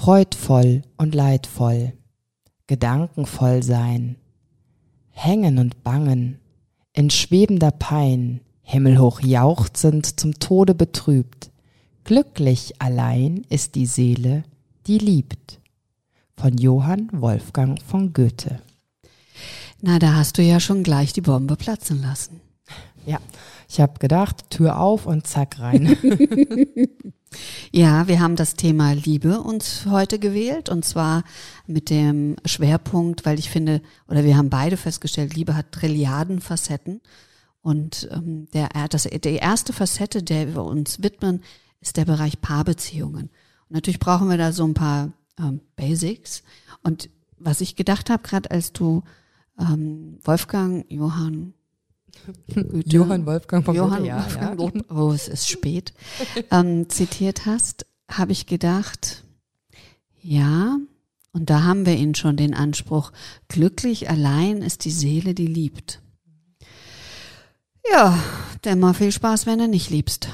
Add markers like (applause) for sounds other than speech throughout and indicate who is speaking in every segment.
Speaker 1: Freudvoll und leidvoll, gedankenvoll sein, hängen und bangen, in schwebender Pein, himmelhoch jauchzend, zum Tode betrübt. Glücklich allein ist die Seele, die liebt. Von Johann Wolfgang von Goethe.
Speaker 2: Na, da hast du ja schon gleich die Bombe platzen lassen.
Speaker 1: Ja, ich habe gedacht, Tür auf und zack rein. (laughs)
Speaker 2: ja, wir haben das Thema Liebe uns heute gewählt und zwar mit dem Schwerpunkt, weil ich finde, oder wir haben beide festgestellt, Liebe hat Trilliarden Facetten und ähm, der, das, die erste Facette, der wir uns widmen, ist der Bereich Paarbeziehungen. Und natürlich brauchen wir da so ein paar ähm, Basics und was ich gedacht habe, gerade als du ähm, Wolfgang, Johann,
Speaker 1: Goethe, (laughs) Johann Wolfgang von
Speaker 2: Johann
Speaker 1: Goethe, ja,
Speaker 2: Wolfgang, ja. oh, es ist spät, ähm, zitiert hast, habe ich gedacht, ja, und da haben wir ihn schon den Anspruch, glücklich allein ist die Seele, die liebt. Ja, denn mal viel Spaß, wenn du nicht liebst.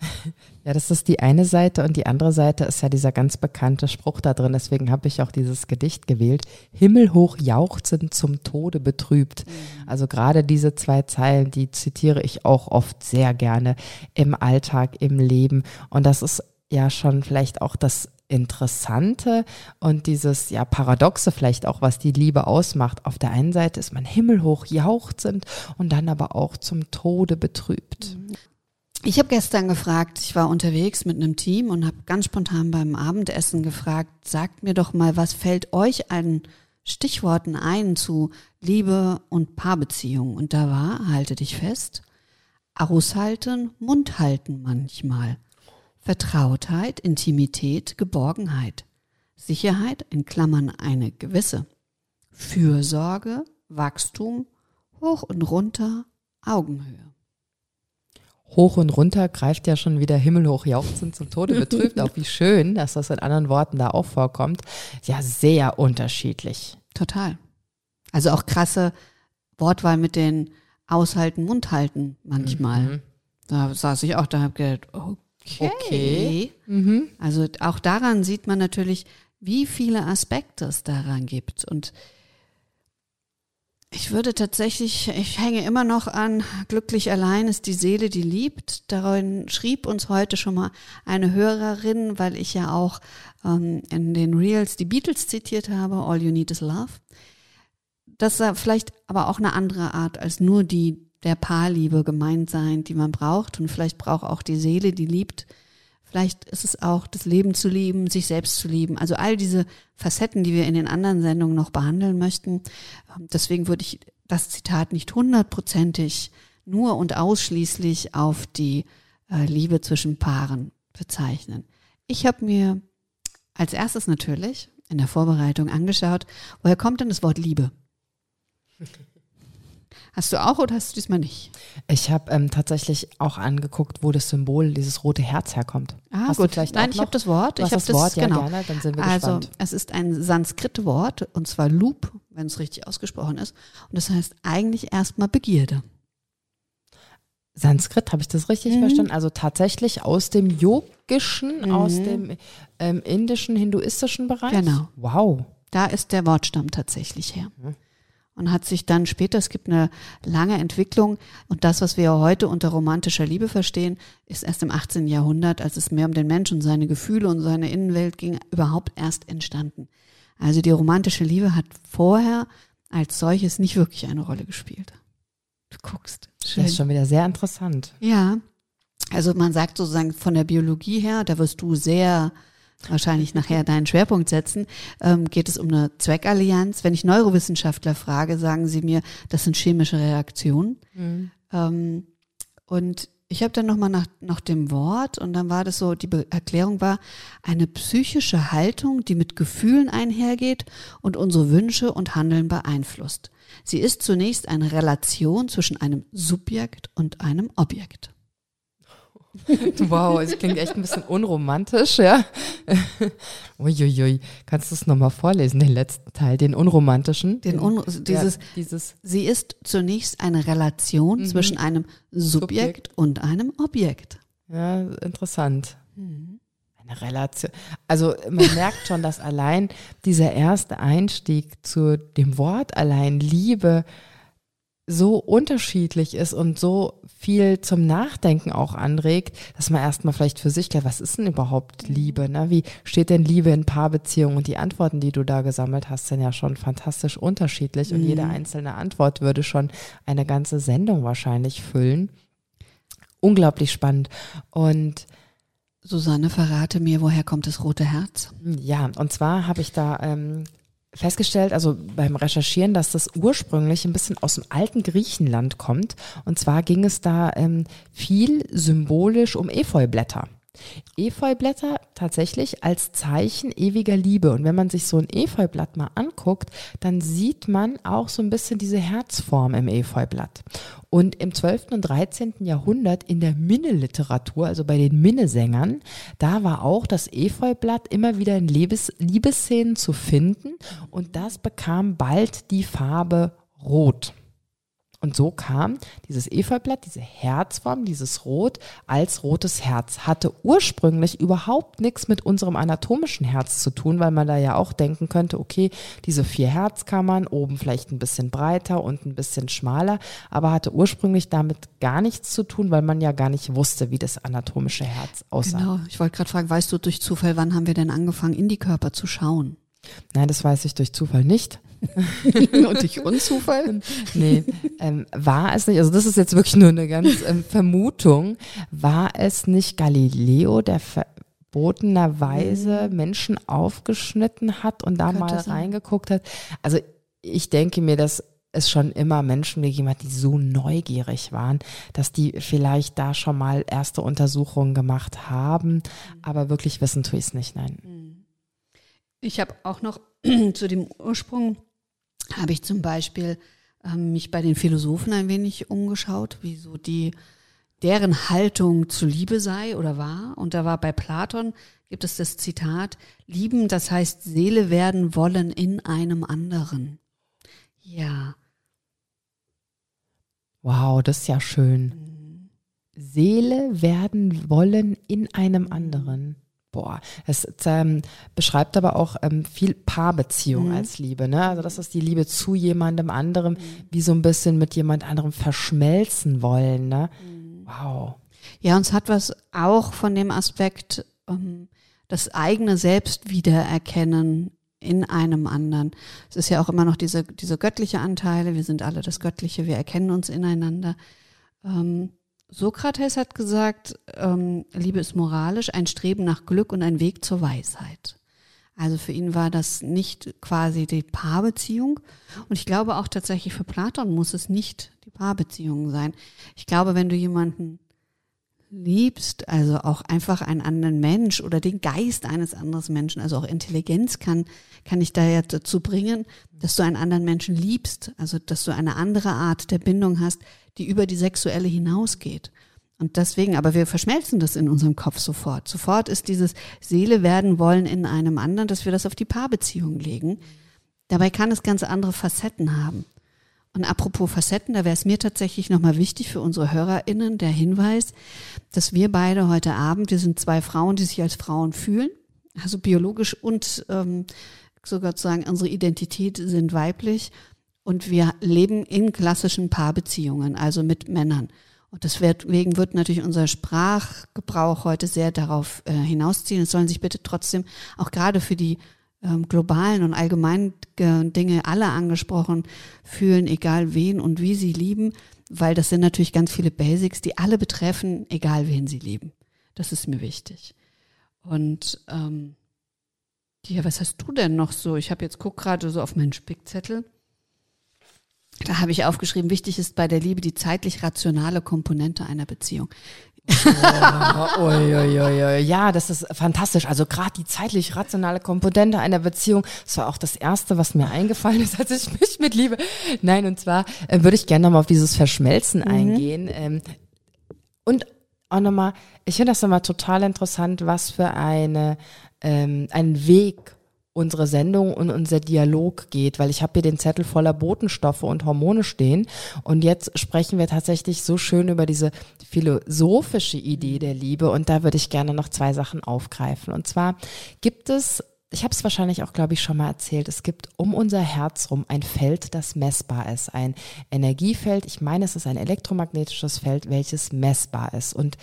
Speaker 2: (laughs)
Speaker 1: Ja, das ist die eine Seite und die andere Seite ist ja dieser ganz bekannte Spruch da drin. Deswegen habe ich auch dieses Gedicht gewählt. Himmelhoch jauchzend zum Tode betrübt. Mhm. Also gerade diese zwei Zeilen, die zitiere ich auch oft sehr gerne im Alltag, im Leben. Und das ist ja schon vielleicht auch das Interessante und dieses ja Paradoxe vielleicht auch, was die Liebe ausmacht. Auf der einen Seite ist man himmelhoch jauchzend und dann aber auch zum Tode betrübt.
Speaker 2: Ich habe gestern gefragt, ich war unterwegs mit einem Team und habe ganz spontan beim Abendessen gefragt, sagt mir doch mal, was fällt euch an Stichworten ein zu Liebe und Paarbeziehung? Und da war, halte dich fest, aushalten, Mund halten manchmal, Vertrautheit, Intimität, Geborgenheit, Sicherheit, in Klammern eine gewisse, Fürsorge, Wachstum, hoch und runter, Augenhöhe.
Speaker 1: Hoch und runter greift ja schon wieder himmelhoch jauchzend zum Tode betrübt. auch wie schön, dass das in anderen Worten da auch vorkommt. Ja, sehr unterschiedlich.
Speaker 2: Total. Also auch krasse Wortwahl mit den Aushalten, Mund halten manchmal. Mhm. Da saß ich auch da habe gedacht, okay. okay. Mhm. Also auch daran sieht man natürlich, wie viele Aspekte es daran gibt. Und ich würde tatsächlich, ich hänge immer noch an, glücklich allein ist die Seele, die liebt. Darin schrieb uns heute schon mal eine Hörerin, weil ich ja auch ähm, in den Reels die Beatles zitiert habe, All You Need Is Love. Das da vielleicht aber auch eine andere Art als nur die der Paarliebe gemeint sein, die man braucht. Und vielleicht braucht auch die Seele, die liebt, Vielleicht ist es auch das Leben zu lieben, sich selbst zu lieben. Also all diese Facetten, die wir in den anderen Sendungen noch behandeln möchten. Ähm, deswegen würde ich das Zitat nicht hundertprozentig nur und ausschließlich auf die äh, Liebe zwischen Paaren bezeichnen. Ich habe mir als erstes natürlich in der Vorbereitung angeschaut, woher kommt denn das Wort Liebe? (laughs) Hast du auch oder hast du diesmal nicht?
Speaker 1: Ich habe ähm, tatsächlich auch angeguckt, wo das Symbol, dieses rote Herz herkommt.
Speaker 2: Ah, hast gut. vielleicht Nein, ich habe das Wort.
Speaker 1: Du
Speaker 2: ich
Speaker 1: habe das, Wort, ja, genau. gerne, dann sind wir
Speaker 2: also,
Speaker 1: gespannt.
Speaker 2: es ist ein Sanskrit-Wort und zwar Loop, wenn es richtig ausgesprochen ist. Und das heißt eigentlich erstmal Begierde.
Speaker 1: Sanskrit, habe ich das richtig mhm. verstanden? Also tatsächlich aus dem Yogischen, mhm. aus dem ähm, indischen, hinduistischen Bereich?
Speaker 2: Genau.
Speaker 1: Wow.
Speaker 2: Da ist der Wortstamm tatsächlich her. Mhm und hat sich dann später, es gibt eine lange Entwicklung und das, was wir heute unter romantischer Liebe verstehen, ist erst im 18. Jahrhundert, als es mehr um den Menschen und seine Gefühle und seine Innenwelt ging, überhaupt erst entstanden. Also die romantische Liebe hat vorher als solches nicht wirklich eine Rolle gespielt. Du guckst.
Speaker 1: Schön. Das ist schon wieder sehr interessant.
Speaker 2: Ja. Also man sagt sozusagen von der Biologie her, da wirst du sehr wahrscheinlich nachher deinen Schwerpunkt setzen, ähm, geht es um eine Zweckallianz. Wenn ich Neurowissenschaftler frage, sagen sie mir, das sind chemische Reaktionen. Mhm. Ähm, und ich habe dann nochmal nach, nach dem Wort und dann war das so, die Be Erklärung war eine psychische Haltung, die mit Gefühlen einhergeht und unsere Wünsche und Handeln beeinflusst. Sie ist zunächst eine Relation zwischen einem Subjekt und einem Objekt.
Speaker 1: Wow, es klingt echt ein bisschen unromantisch, ja. (laughs) Uiuiui, kannst du es nochmal vorlesen, den letzten Teil, den unromantischen?
Speaker 2: Den un dieses, ja, dieses. Sie ist zunächst eine Relation mhm. zwischen einem Subjekt, Subjekt, und einem Objekt.
Speaker 1: Ja, interessant. Mhm. Eine Relation. Also man (laughs) merkt schon, dass allein dieser erste Einstieg zu dem Wort allein Liebe so unterschiedlich ist und so viel zum Nachdenken auch anregt, dass man erstmal vielleicht für sich klärt, was ist denn überhaupt Liebe? Ne? Wie steht denn Liebe in Paarbeziehungen? Und die Antworten, die du da gesammelt hast, sind ja schon fantastisch unterschiedlich. Und mhm. jede einzelne Antwort würde schon eine ganze Sendung wahrscheinlich füllen. Unglaublich spannend. Und
Speaker 2: Susanne, verrate mir, woher kommt das rote Herz?
Speaker 1: Ja, und zwar habe ich da ähm, festgestellt, also beim Recherchieren, dass das ursprünglich ein bisschen aus dem alten Griechenland kommt. Und zwar ging es da ähm, viel symbolisch um Efeublätter. Efeublätter tatsächlich als Zeichen ewiger Liebe. Und wenn man sich so ein Efeublatt mal anguckt, dann sieht man auch so ein bisschen diese Herzform im Efeublatt. Und im 12. und 13. Jahrhundert in der Minneliteratur, also bei den Minnesängern, da war auch das Efeublatt immer wieder in Liebes Liebesszenen zu finden. Und das bekam bald die Farbe Rot. Und so kam dieses Efeublatt, diese Herzform, dieses Rot als rotes Herz. Hatte ursprünglich überhaupt nichts mit unserem anatomischen Herz zu tun, weil man da ja auch denken könnte, okay, diese vier Herzkammern, oben vielleicht ein bisschen breiter und ein bisschen schmaler, aber hatte ursprünglich damit gar nichts zu tun, weil man ja gar nicht wusste, wie das anatomische Herz aussah. Genau,
Speaker 2: ich wollte gerade fragen, weißt du durch Zufall, wann haben wir denn angefangen, in die Körper zu schauen?
Speaker 1: Nein, das weiß ich durch Zufall nicht. (laughs)
Speaker 2: Und durch Unzufall?
Speaker 1: Nee, ähm, war es nicht, also das ist jetzt wirklich nur eine ganz ähm, Vermutung, war es nicht Galileo, der verbotenerweise mhm. Menschen aufgeschnitten hat und da Könnte mal sein. reingeguckt hat? Also ich denke mir, dass es schon immer Menschen gegeben hat, die so neugierig waren, dass die vielleicht da schon mal erste Untersuchungen gemacht haben, aber wirklich wissen tue ich es nicht, nein. Mhm.
Speaker 2: Ich habe auch noch (clears throat) zu dem Ursprung habe ich zum Beispiel ähm, mich bei den Philosophen ein wenig umgeschaut, wie so die deren Haltung zu Liebe sei oder war. Und da war bei Platon gibt es das Zitat, lieben, das heißt Seele werden wollen in einem anderen. Ja.
Speaker 1: Wow, das ist ja schön. Mhm. Seele werden wollen in einem anderen. Boah, es ähm, beschreibt aber auch ähm, viel Paarbeziehung mhm. als Liebe. Ne? Also das ist die Liebe zu jemandem anderem, mhm. wie so ein bisschen mit jemand anderem verschmelzen wollen. Ne? Mhm. Wow.
Speaker 2: Ja, und es hat was auch von dem Aspekt, ähm, das eigene Selbst wiedererkennen in einem anderen. Es ist ja auch immer noch diese, diese göttliche Anteile, wir sind alle das Göttliche, wir erkennen uns ineinander. Ähm, Sokrates hat gesagt, ähm, Liebe ist moralisch, ein Streben nach Glück und ein Weg zur Weisheit. Also für ihn war das nicht quasi die Paarbeziehung. Und ich glaube auch tatsächlich für Platon muss es nicht die Paarbeziehung sein. Ich glaube, wenn du jemanden liebst, also auch einfach einen anderen Mensch oder den Geist eines anderen Menschen, also auch Intelligenz kann, kann ich da ja dazu bringen, dass du einen anderen Menschen liebst, also dass du eine andere Art der Bindung hast, die über die sexuelle hinausgeht. Und deswegen, aber wir verschmelzen das in unserem Kopf sofort. Sofort ist dieses Seele werden wollen in einem anderen, dass wir das auf die Paarbeziehung legen. Dabei kann es ganz andere Facetten haben. Und apropos Facetten, da wäre es mir tatsächlich nochmal wichtig für unsere HörerInnen der Hinweis, dass wir beide heute Abend, wir sind zwei Frauen, die sich als Frauen fühlen, also biologisch und ähm, sogar zu sagen, unsere Identität sind weiblich und wir leben in klassischen Paarbeziehungen, also mit Männern. Und deswegen wird natürlich unser Sprachgebrauch heute sehr darauf äh, hinausziehen. Es sollen sich bitte trotzdem auch gerade für die ähm, globalen und allgemeinen Dinge alle angesprochen fühlen, egal wen und wie sie lieben, weil das sind natürlich ganz viele Basics, die alle betreffen, egal wen sie lieben. Das ist mir wichtig. Und ähm, ja, was hast du denn noch so? Ich habe jetzt guck gerade so auf meinen Spickzettel. Da habe ich aufgeschrieben, wichtig ist bei der Liebe die zeitlich rationale Komponente einer Beziehung.
Speaker 1: Oh, ui, ui, ui. Ja, das ist fantastisch. Also gerade die zeitlich rationale Komponente einer Beziehung, das war auch das Erste, was mir eingefallen ist, als ich mich mit Liebe. Nein, und zwar äh, würde ich gerne nochmal auf dieses Verschmelzen mhm. eingehen. Ähm, und auch nochmal, ich finde das nochmal total interessant, was für eine, ähm, ein Weg unsere Sendung und unser Dialog geht, weil ich habe hier den Zettel voller Botenstoffe und Hormone stehen und jetzt sprechen wir tatsächlich so schön über diese philosophische Idee der Liebe und da würde ich gerne noch zwei Sachen aufgreifen. Und zwar gibt es ich habe es wahrscheinlich auch, glaube ich, schon mal erzählt. Es gibt um unser Herz rum ein Feld, das messbar ist. Ein Energiefeld. Ich meine, es ist ein elektromagnetisches Feld, welches messbar ist. Und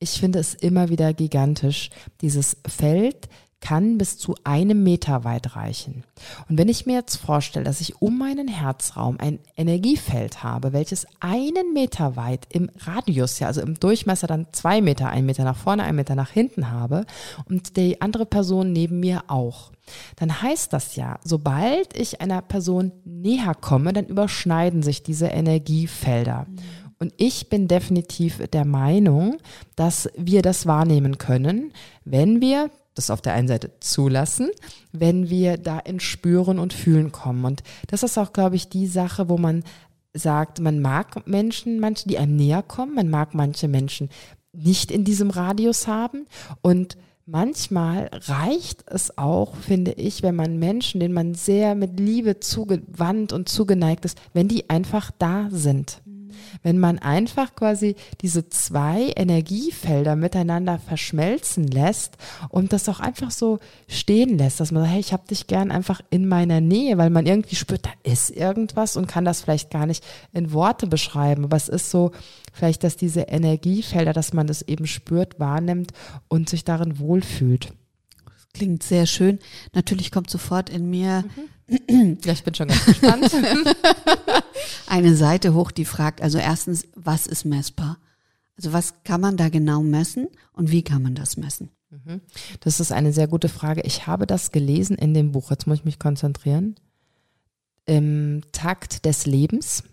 Speaker 1: ich finde es immer wieder gigantisch. Dieses Feld kann bis zu einem Meter weit reichen. Und wenn ich mir jetzt vorstelle, dass ich um meinen Herzraum ein Energiefeld habe, welches einen Meter weit im Radius, ja, also im Durchmesser dann zwei Meter, ein Meter nach vorne, ein Meter nach hinten habe und die andere Person neben mir auch, dann heißt das ja, sobald ich einer Person näher komme, dann überschneiden sich diese Energiefelder. Mhm. Und ich bin definitiv der Meinung, dass wir das wahrnehmen können, wenn wir das auf der einen Seite zulassen, wenn wir da ins Spüren und Fühlen kommen. Und das ist auch, glaube ich, die Sache, wo man sagt, man mag Menschen, manche, die einem näher kommen, man mag manche Menschen nicht in diesem Radius haben und manchmal reicht es auch, finde ich, wenn man Menschen, denen man sehr mit Liebe zugewandt und zugeneigt ist, wenn die einfach da sind wenn man einfach quasi diese zwei Energiefelder miteinander verschmelzen lässt und das auch einfach so stehen lässt, dass man sagt, hey, ich habe dich gern einfach in meiner Nähe, weil man irgendwie spürt, da ist irgendwas und kann das vielleicht gar nicht in Worte beschreiben, aber es ist so vielleicht, dass diese Energiefelder, dass man das eben spürt, wahrnimmt und sich darin wohlfühlt.
Speaker 2: Klingt sehr schön. Natürlich kommt sofort in mir.
Speaker 1: Mhm. Ja, ich bin schon ganz gespannt. (laughs)
Speaker 2: Eine Seite hoch, die fragt, also erstens, was ist messbar? Also was kann man da genau messen und wie kann man das messen?
Speaker 1: Mhm. Das ist eine sehr gute Frage. Ich habe das gelesen in dem Buch. Jetzt muss ich mich konzentrieren. Im Takt des Lebens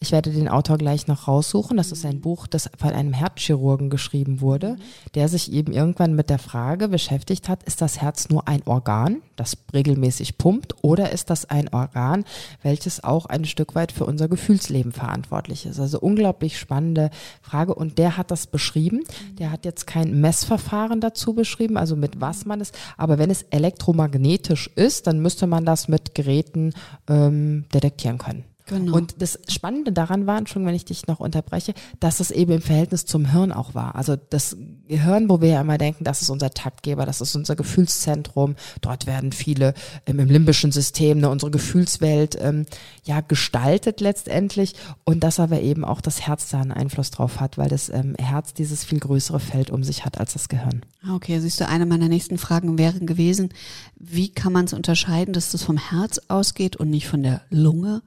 Speaker 1: ich werde den Autor gleich noch raussuchen. Das ist ein Buch, das von einem Herzchirurgen geschrieben wurde, der sich eben irgendwann mit der Frage beschäftigt hat, ist das Herz nur ein Organ, das regelmäßig pumpt, oder ist das ein Organ, welches auch ein Stück weit für unser Gefühlsleben verantwortlich ist? Also unglaublich spannende Frage. Und der hat das beschrieben. Der hat jetzt kein Messverfahren dazu beschrieben, also mit was man es, aber wenn es elektromagnetisch ist, dann müsste man das mit Geräten ähm, detektieren können. Genau. Und das Spannende daran war, schon wenn ich dich noch unterbreche, dass es eben im Verhältnis zum Hirn auch war. Also das Gehirn, wo wir ja immer denken, das ist unser Taktgeber, das ist unser Gefühlszentrum. Dort werden viele ähm, im limbischen System ne, unsere Gefühlswelt ähm, ja gestaltet letztendlich und dass aber eben auch das Herz da einen Einfluss drauf hat, weil das ähm, Herz dieses viel größere Feld um sich hat als das Gehirn.
Speaker 2: Ah, okay, siehst du, eine meiner nächsten Fragen wäre gewesen, wie kann man es unterscheiden, dass das vom Herz ausgeht und nicht von der Lunge?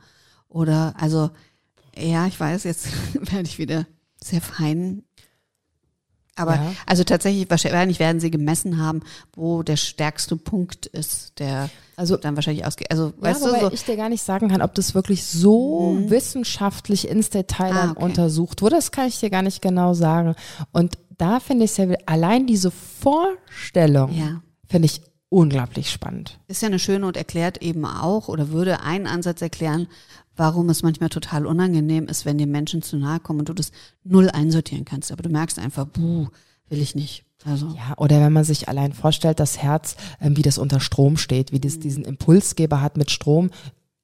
Speaker 2: Oder also, ja, ich weiß, jetzt (laughs) werde ich wieder sehr fein. Aber ja. also tatsächlich, wahrscheinlich werden sie gemessen haben, wo der stärkste Punkt ist, der also dann wahrscheinlich ausgeht. Also
Speaker 1: ja, weißt du, so ich dir gar nicht sagen kann, ob das wirklich so mhm. wissenschaftlich ins Detail ah, okay. untersucht wurde. Das kann ich dir gar nicht genau sagen. Und da finde ich es ja allein diese Vorstellung ja. finde ich unglaublich spannend.
Speaker 2: Ist ja eine schöne und erklärt eben auch oder würde einen Ansatz erklären, warum es manchmal total unangenehm ist, wenn dir Menschen zu nahe kommen und du das null einsortieren kannst. Aber du merkst einfach, buh, will ich nicht.
Speaker 1: Also. Ja, oder wenn man sich allein vorstellt, das Herz, ähm, wie das unter Strom steht, wie das diesen Impulsgeber hat mit Strom,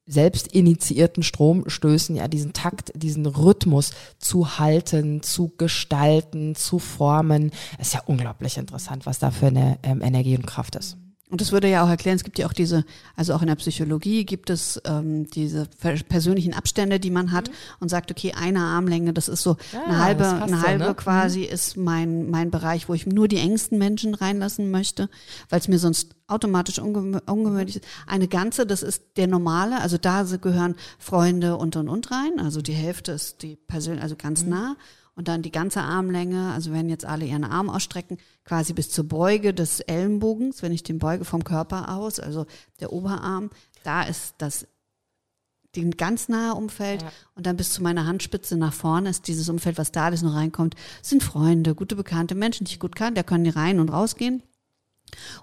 Speaker 1: selbst initiierten Stromstößen, ja, diesen Takt, diesen Rhythmus zu halten, zu gestalten, zu formen, ist ja unglaublich interessant, was da für eine ähm, Energie und Kraft ist.
Speaker 2: Und das würde ja auch erklären, es gibt ja auch diese, also auch in der Psychologie gibt es ähm, diese persönlichen Abstände, die man hat mhm. und sagt, okay, eine Armlänge, das ist so ja, eine halbe, eine halbe so, ne? quasi mhm. ist mein, mein Bereich, wo ich nur die engsten Menschen reinlassen möchte, weil es mir sonst automatisch ungemü ungemütlich ist. Eine ganze, das ist der normale, also da gehören Freunde und und und rein, also die Hälfte ist die persönlich, also ganz mhm. nah und dann die ganze Armlänge, also wenn jetzt alle ihren Arm ausstrecken, quasi bis zur Beuge des Ellenbogens, wenn ich den beuge vom Körper aus, also der Oberarm, da ist das den ganz nahe Umfeld
Speaker 1: Ja.
Speaker 2: und dann bis zu meiner Handspitze nach vorne ist dieses Umfeld, was da alles noch reinkommt, sind Freunde, gute Bekannte, Menschen, die ich gut kann, da können die rein und rausgehen.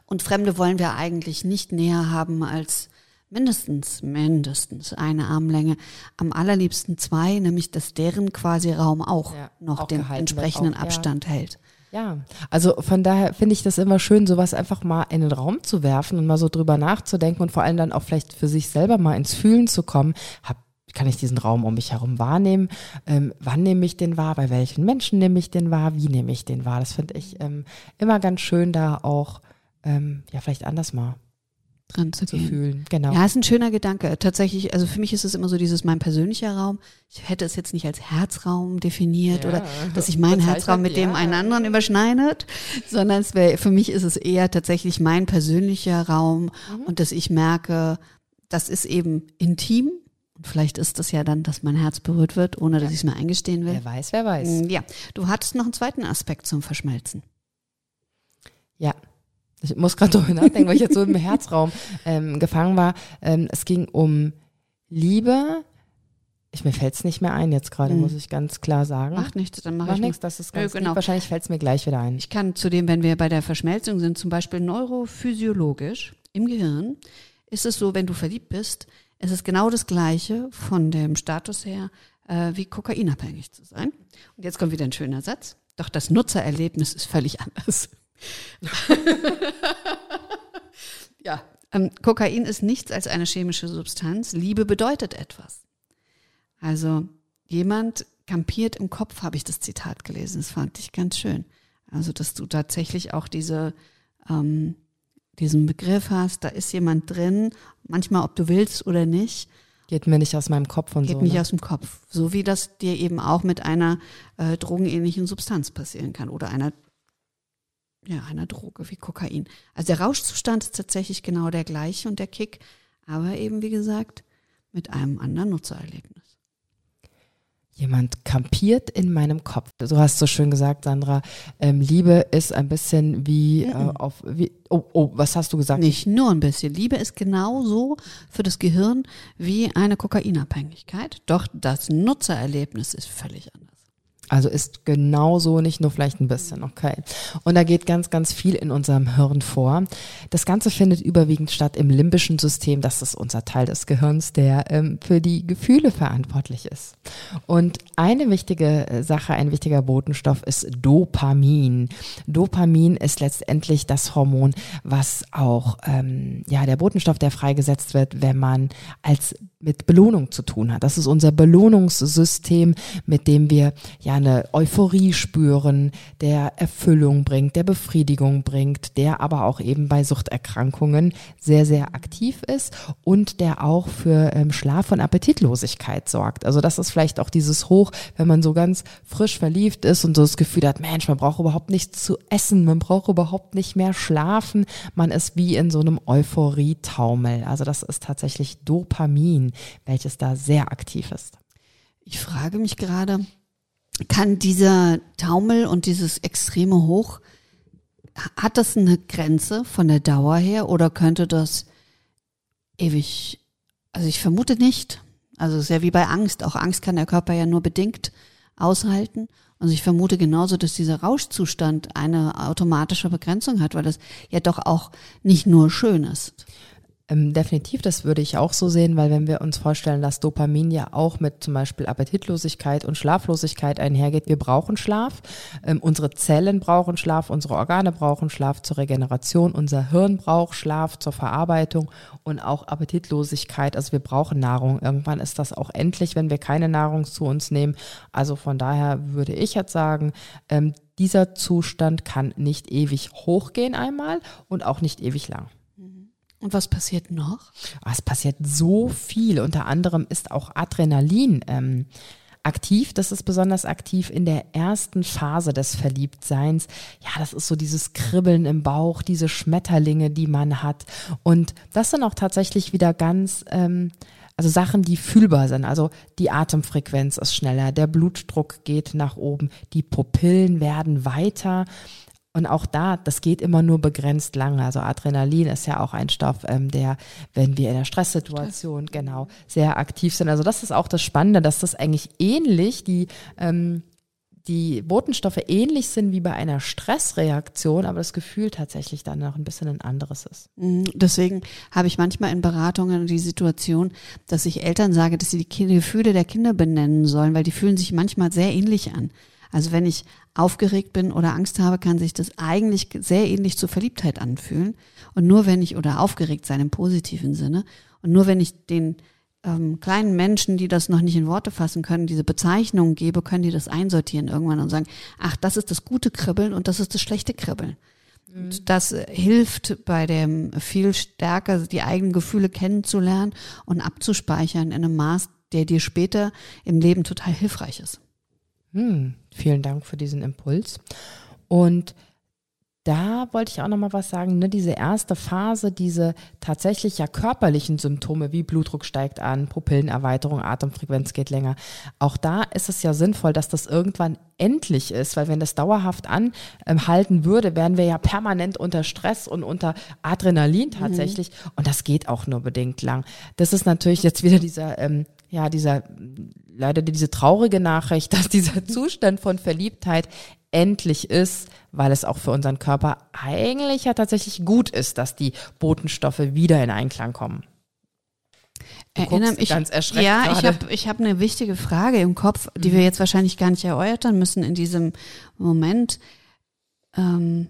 Speaker 2: Und Fremde wollen wir eigentlich nicht näher haben als mindestens, mindestens eine Armlänge. Am allerliebsten zwei, nämlich dass deren quasi Raum auch
Speaker 1: Ja,
Speaker 2: noch
Speaker 1: auch
Speaker 2: den entsprechenden
Speaker 1: auch, ja.
Speaker 2: Abstand hält.
Speaker 1: Ja, also von daher finde ich das immer schön, sowas einfach mal in den Raum zu werfen und mal so drüber nachzudenken und vor allem dann auch vielleicht für sich selber mal ins Fühlen zu kommen. Hab, kann ich diesen Raum um mich herum wahrnehmen? Ähm, wann nehme ich den wahr? Bei welchen Menschen nehme ich den wahr? Wie nehme ich den wahr? Das finde ich ähm, immer ganz schön, da auch ähm, ja vielleicht anders mal
Speaker 2: Dran zu
Speaker 1: zu
Speaker 2: gehen.
Speaker 1: fühlen. Genau.
Speaker 2: Ja, ist ein schöner Gedanke. Tatsächlich, also für mich ist es immer so dieses mein persönlicher Raum. Ich hätte es jetzt nicht als Herzraum definiert
Speaker 1: Ja,
Speaker 2: oder dass sich mein
Speaker 1: bezeichnet,
Speaker 2: Herzraum mit dem
Speaker 1: ja.
Speaker 2: einen anderen überschneidet, sondern es wäre, für mich ist es eher tatsächlich mein persönlicher Raum
Speaker 1: Mhm.
Speaker 2: und dass ich merke, das ist eben intim. Und vielleicht ist das ja dann, dass mein Herz berührt wird, ohne dass ich es mir eingestehen will.
Speaker 1: Wer weiß, wer weiß.
Speaker 2: Ja, du hattest noch einen zweiten Aspekt zum Verschmelzen.
Speaker 1: Ja. Ich muss gerade drüber nachdenken, weil ich jetzt so im Herzraum ähm, gefangen war. Ähm, es ging um Liebe. Ich, mir fällt es nicht mehr ein jetzt gerade,
Speaker 2: Mhm.
Speaker 1: muss ich ganz klar sagen.
Speaker 2: Macht nichts, dann mache
Speaker 1: Mach
Speaker 2: ich
Speaker 1: nichts, das ist ganz
Speaker 2: genau.
Speaker 1: lieb. Wahrscheinlich fällt es mir gleich wieder ein.
Speaker 2: Ich kann zudem, wenn wir bei der Verschmelzung sind, zum Beispiel neurophysiologisch im Gehirn, ist es so, wenn du verliebt bist, ist es genau das Gleiche von dem Status her, äh, wie kokainabhängig zu sein. Und jetzt kommt wieder ein schöner Satz. Doch das Nutzererlebnis ist völlig (laughs) anders. (laughs) ja, ähm, Kokain ist nichts als eine chemische Substanz. Liebe bedeutet etwas. Also jemand kampiert im Kopf, habe ich das Zitat gelesen. Das fand ich ganz schön. Also, dass du tatsächlich auch diese, ähm, diesen Begriff hast, da ist jemand drin, manchmal ob du willst oder nicht,
Speaker 1: Geht mir nicht aus meinem Kopf und
Speaker 2: geht
Speaker 1: so.
Speaker 2: nicht
Speaker 1: ne?
Speaker 2: aus dem Kopf. So wie das dir eben auch mit einer äh, drogenähnlichen Substanz passieren kann oder einer, ja, einer Droge wie Kokain. Also der Rauschzustand ist tatsächlich genau der gleiche und der Kick, aber eben wie gesagt mit einem anderen Nutzererlebnis.
Speaker 1: Jemand kampiert in meinem Kopf. Du hast so schön gesagt, Sandra. Ähm, Liebe ist ein bisschen wie äh,
Speaker 2: Mhm.
Speaker 1: auf. Wie, oh, oh, was hast du gesagt?
Speaker 2: Nicht nur ein bisschen. Liebe ist genauso für das Gehirn wie eine Kokainabhängigkeit, doch das Nutzererlebnis ist völlig anders.
Speaker 1: Also ist genauso, nicht nur vielleicht ein bisschen, okay. Und da geht ganz, ganz viel in unserem Hirn vor. Das Ganze findet überwiegend statt im limbischen System. Das ist unser Teil des Gehirns, der ähm, für die Gefühle verantwortlich ist. Und eine wichtige äh, Sache, ein wichtiger Botenstoff ist Dopamin. Dopamin ist letztendlich das Hormon, was auch, ähm, ja, der Botenstoff, der freigesetzt wird, wenn man als mit Belohnung zu tun hat. Das ist unser Belohnungssystem, mit dem wir ja eine Euphorie spüren, der Erfüllung bringt, der Befriedigung bringt, der aber auch eben bei Suchterkrankungen sehr, sehr aktiv ist und der auch für ähm, Schlaf- und Appetitlosigkeit sorgt. Also das ist vielleicht auch dieses Hoch, wenn man so ganz frisch verliebt ist und so das Gefühl hat, Mensch, man braucht überhaupt nichts zu essen, man braucht überhaupt nicht mehr schlafen, man ist wie in so einem Euphorietaumel. Also das ist tatsächlich Dopamin, welches da sehr aktiv ist.
Speaker 2: Ich frage mich gerade, kann dieser Taumel und dieses extreme Hoch, hat das eine Grenze von der Dauer her oder könnte das ewig, also ich vermute nicht. Also es ist ja wie bei Angst. Auch Angst kann der Körper ja nur bedingt aushalten. Also ich vermute genauso, dass dieser Rauschzustand eine automatische Begrenzung hat, weil das ja doch auch nicht nur schön ist.
Speaker 1: Ähm, definitiv, das würde ich auch so sehen, weil wenn wir uns vorstellen, dass Dopamin ja auch mit zum Beispiel Appetitlosigkeit und Schlaflosigkeit einhergeht, wir brauchen Schlaf, ähm, unsere Zellen brauchen Schlaf, unsere Organe brauchen Schlaf zur Regeneration, unser Hirn braucht Schlaf zur Verarbeitung und auch Appetitlosigkeit, also wir brauchen Nahrung. Irgendwann ist das auch endlich, wenn wir keine Nahrung zu uns nehmen. Also von daher würde ich jetzt sagen, ähm, dieser Zustand kann nicht ewig hochgehen einmal und auch nicht ewig lang.
Speaker 2: Und was passiert noch?
Speaker 1: Ah, Es passiert so viel. Unter anderem ist auch Adrenalin ähm, aktiv. Das ist besonders aktiv in der ersten Phase des Verliebtseins. Ja, das ist so dieses Kribbeln im Bauch, diese Schmetterlinge, die man hat. Und das sind auch tatsächlich wieder ganz, ähm, also Sachen, die fühlbar sind. Also die Atemfrequenz ist schneller, der Blutdruck geht nach oben, die Pupillen werden weiter. Und auch da, das geht immer nur begrenzt lange. Also Adrenalin ist ja auch ein Stoff, ähm, der, wenn wir in der Stresssituation Stress. genau sehr aktiv sind. Also das ist auch das Spannende, dass das eigentlich ähnlich die ähm, die Botenstoffe ähnlich sind wie bei einer Stressreaktion, aber das Gefühl tatsächlich dann noch ein bisschen ein anderes ist.
Speaker 2: Mhm. Deswegen habe ich manchmal in Beratungen die Situation, dass ich Eltern sage, dass sie die Gefühle der Kinder benennen sollen, weil die fühlen sich manchmal sehr ähnlich an. Also wenn ich aufgeregt bin oder Angst habe, kann sich das eigentlich sehr ähnlich zur Verliebtheit anfühlen. Und nur wenn ich, oder aufgeregt sein im positiven Sinne, und nur wenn ich den ähm, kleinen Menschen, die das noch nicht in Worte fassen können, diese Bezeichnung gebe, können die das einsortieren irgendwann und sagen, ach, das ist das gute Kribbeln und das ist das schlechte Kribbeln. Mhm. Das hilft bei dem viel stärker, die eigenen Gefühle kennenzulernen und abzuspeichern in einem Maß, der dir später im Leben total hilfreich ist.
Speaker 1: Hm, vielen Dank für diesen Impuls. Und da wollte ich auch noch mal was sagen, ne, diese erste Phase, diese tatsächlich ja körperlichen Symptome wie Blutdruck steigt an, Pupillenerweiterung, Atemfrequenz geht länger. Auch da ist es ja sinnvoll, dass das irgendwann endlich ist, weil wenn das dauerhaft anhalten würde, wären wir ja permanent unter Stress und unter Adrenalin mhm. tatsächlich mhm. und das geht auch nur bedingt lang. Das ist natürlich jetzt wieder dieser ähm, ja, dieser, leider diese traurige Nachricht, (laughs) dass dieser Zustand von Verliebtheit endlich ist, weil es auch für unseren Körper eigentlich ja tatsächlich gut ist, dass die Botenstoffe wieder in Einklang kommen.
Speaker 2: Erinnere mich ganz erschreckt. Ja, gerade. ich habe ich hab eine wichtige Frage im Kopf, die mhm. wir jetzt wahrscheinlich gar nicht erörtern müssen in diesem Moment. Ähm,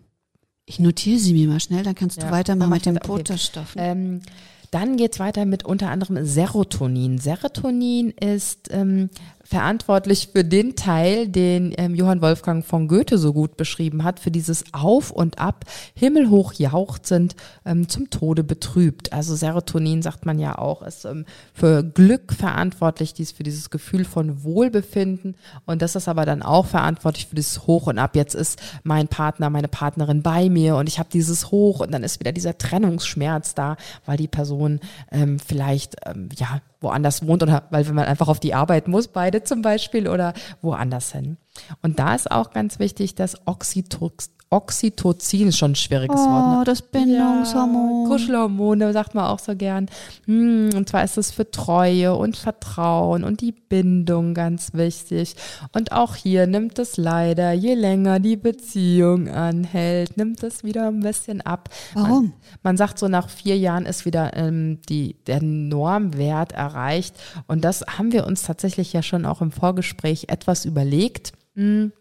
Speaker 2: ich notiere sie mir mal schnell, dann kannst du ja, weitermachen mit den Botenstoffen. Okay. Ähm,
Speaker 1: dann geht's weiter mit unter anderem Serotonin. Serotonin ist ähm, verantwortlich für den Teil, den ähm, Johann Wolfgang von Goethe so gut beschrieben hat, für dieses Auf und Ab, himmelhoch jauchzend, ähm, zum Tode betrübt. Also Serotonin, sagt man ja auch, ist ähm, für Glück verantwortlich, dies für dieses Gefühl von Wohlbefinden. Und das ist aber dann auch verantwortlich für dieses Hoch und Ab. Jetzt ist mein Partner, meine Partnerin bei mir und ich habe dieses Hoch und dann ist wieder dieser Trennungsschmerz da, weil die Person ähm, vielleicht ähm, ja woanders wohnt oder weil man einfach auf die Arbeit muss, beide zum Beispiel oder woanders hin. Und da ist auch ganz wichtig, dass Oxytocin Oxytocin ist schon ein schwieriges
Speaker 2: oh,
Speaker 1: Wort.
Speaker 2: Ne? das Bindungshormon.
Speaker 1: Ja, Kuschelhormone sagt man auch so gern. Hm, und zwar ist es für Treue und Vertrauen und die Bindung ganz wichtig. Und auch hier nimmt es leider, je länger die Beziehung anhält, nimmt es wieder ein bisschen ab.
Speaker 2: Warum?
Speaker 1: Man, man sagt so, nach vier Jahren ist wieder ähm, die, der Normwert erreicht. Und das haben wir uns tatsächlich ja schon auch im Vorgespräch etwas überlegt. Hm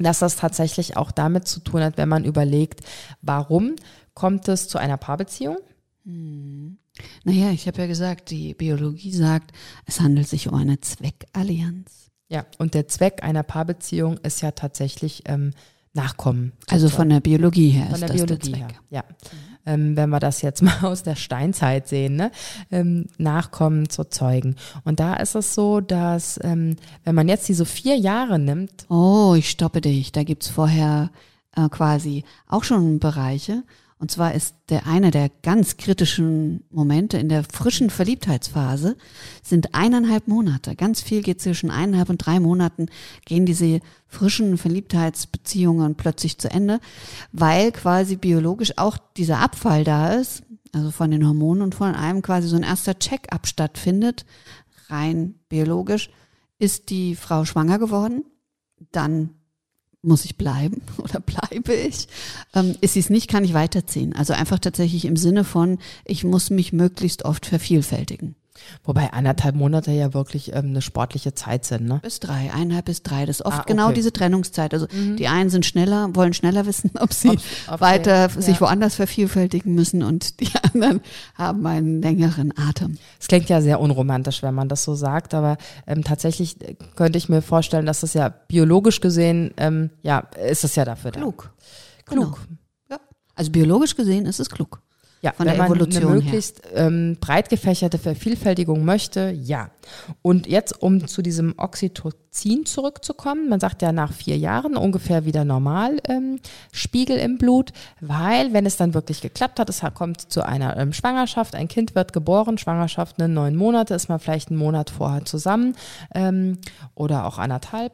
Speaker 1: dass das tatsächlich auch damit zu tun hat, wenn man überlegt, warum kommt es zu einer Paarbeziehung?
Speaker 2: Hm. Naja, ich habe ja gesagt, die Biologie sagt, es handelt sich um eine Zweckallianz.
Speaker 1: Ja, und der Zweck einer Paarbeziehung ist ja tatsächlich ähm, Nachkommen.
Speaker 2: Also von der Biologie her
Speaker 1: von ist der das Biologie der Zweck. Her, ja. Ähm, wenn wir das jetzt (laughs) mal aus der Steinzeit sehen, ne? ähm, Nachkommen zu zeugen. Und da ist es so, dass ähm, wenn man jetzt diese vier Jahre nimmt.
Speaker 2: Oh, ich stoppe dich. Da gibt's vorher äh, quasi auch schon Bereiche. Und zwar ist der einer der ganz kritischen Momente in der frischen Verliebtheitsphase sind eineinhalb Monate. Ganz viel geht zwischen eineinhalb und drei Monaten gehen diese frischen Verliebtheitsbeziehungen plötzlich zu Ende, weil quasi biologisch auch dieser Abfall da ist, also von den Hormonen und von einem quasi so ein erster Check-up stattfindet, rein biologisch. Ist die Frau schwanger geworden? Dann muss ich bleiben (laughs) oder bleibe ich? Ähm, ist sie es nicht, kann ich weiterziehen. Also einfach tatsächlich im Sinne von, ich muss mich möglichst oft vervielfältigen.
Speaker 1: Wobei anderthalb Monate ja wirklich ähm, eine sportliche Zeit sind, ne?
Speaker 2: Bis drei, eineinhalb bis drei. Das ist oft ah, okay. genau diese Trennungszeit. Also mhm. die einen sind schneller, wollen schneller wissen, ob sie okay. weiter ja. sich woanders vervielfältigen müssen und die (laughs) anderen haben einen längeren Atem.
Speaker 1: Es klingt ja sehr unromantisch, wenn man das so sagt, aber ähm, tatsächlich könnte ich mir vorstellen, dass es ja biologisch gesehen, ähm, ja, ist es ja dafür
Speaker 2: klug. da. Klug. Klug. Genau. Ja. Also biologisch gesehen ist es klug.
Speaker 1: Ja, von wenn der Evolution man eine möglichst ähm, breit gefächerte Vervielfältigung möchte, ja. Und jetzt, um zu diesem Oxytocin zurückzukommen, man sagt ja nach vier Jahren ungefähr wieder normal ähm, Spiegel im Blut, weil wenn es dann wirklich geklappt hat, es kommt zu einer ähm, Schwangerschaft, ein Kind wird geboren, Schwangerschaft ne, neun Monate, ist man vielleicht einen Monat vorher zusammen ähm, oder auch anderthalb.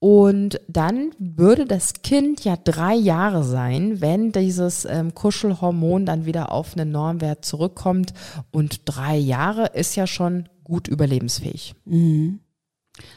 Speaker 1: Und dann würde das Kind ja drei Jahre sein, wenn dieses ähm, Kuschelhormon dann wieder auf einen Normwert zurückkommt. Und drei Jahre ist ja schon gut überlebensfähig.
Speaker 2: Mhm.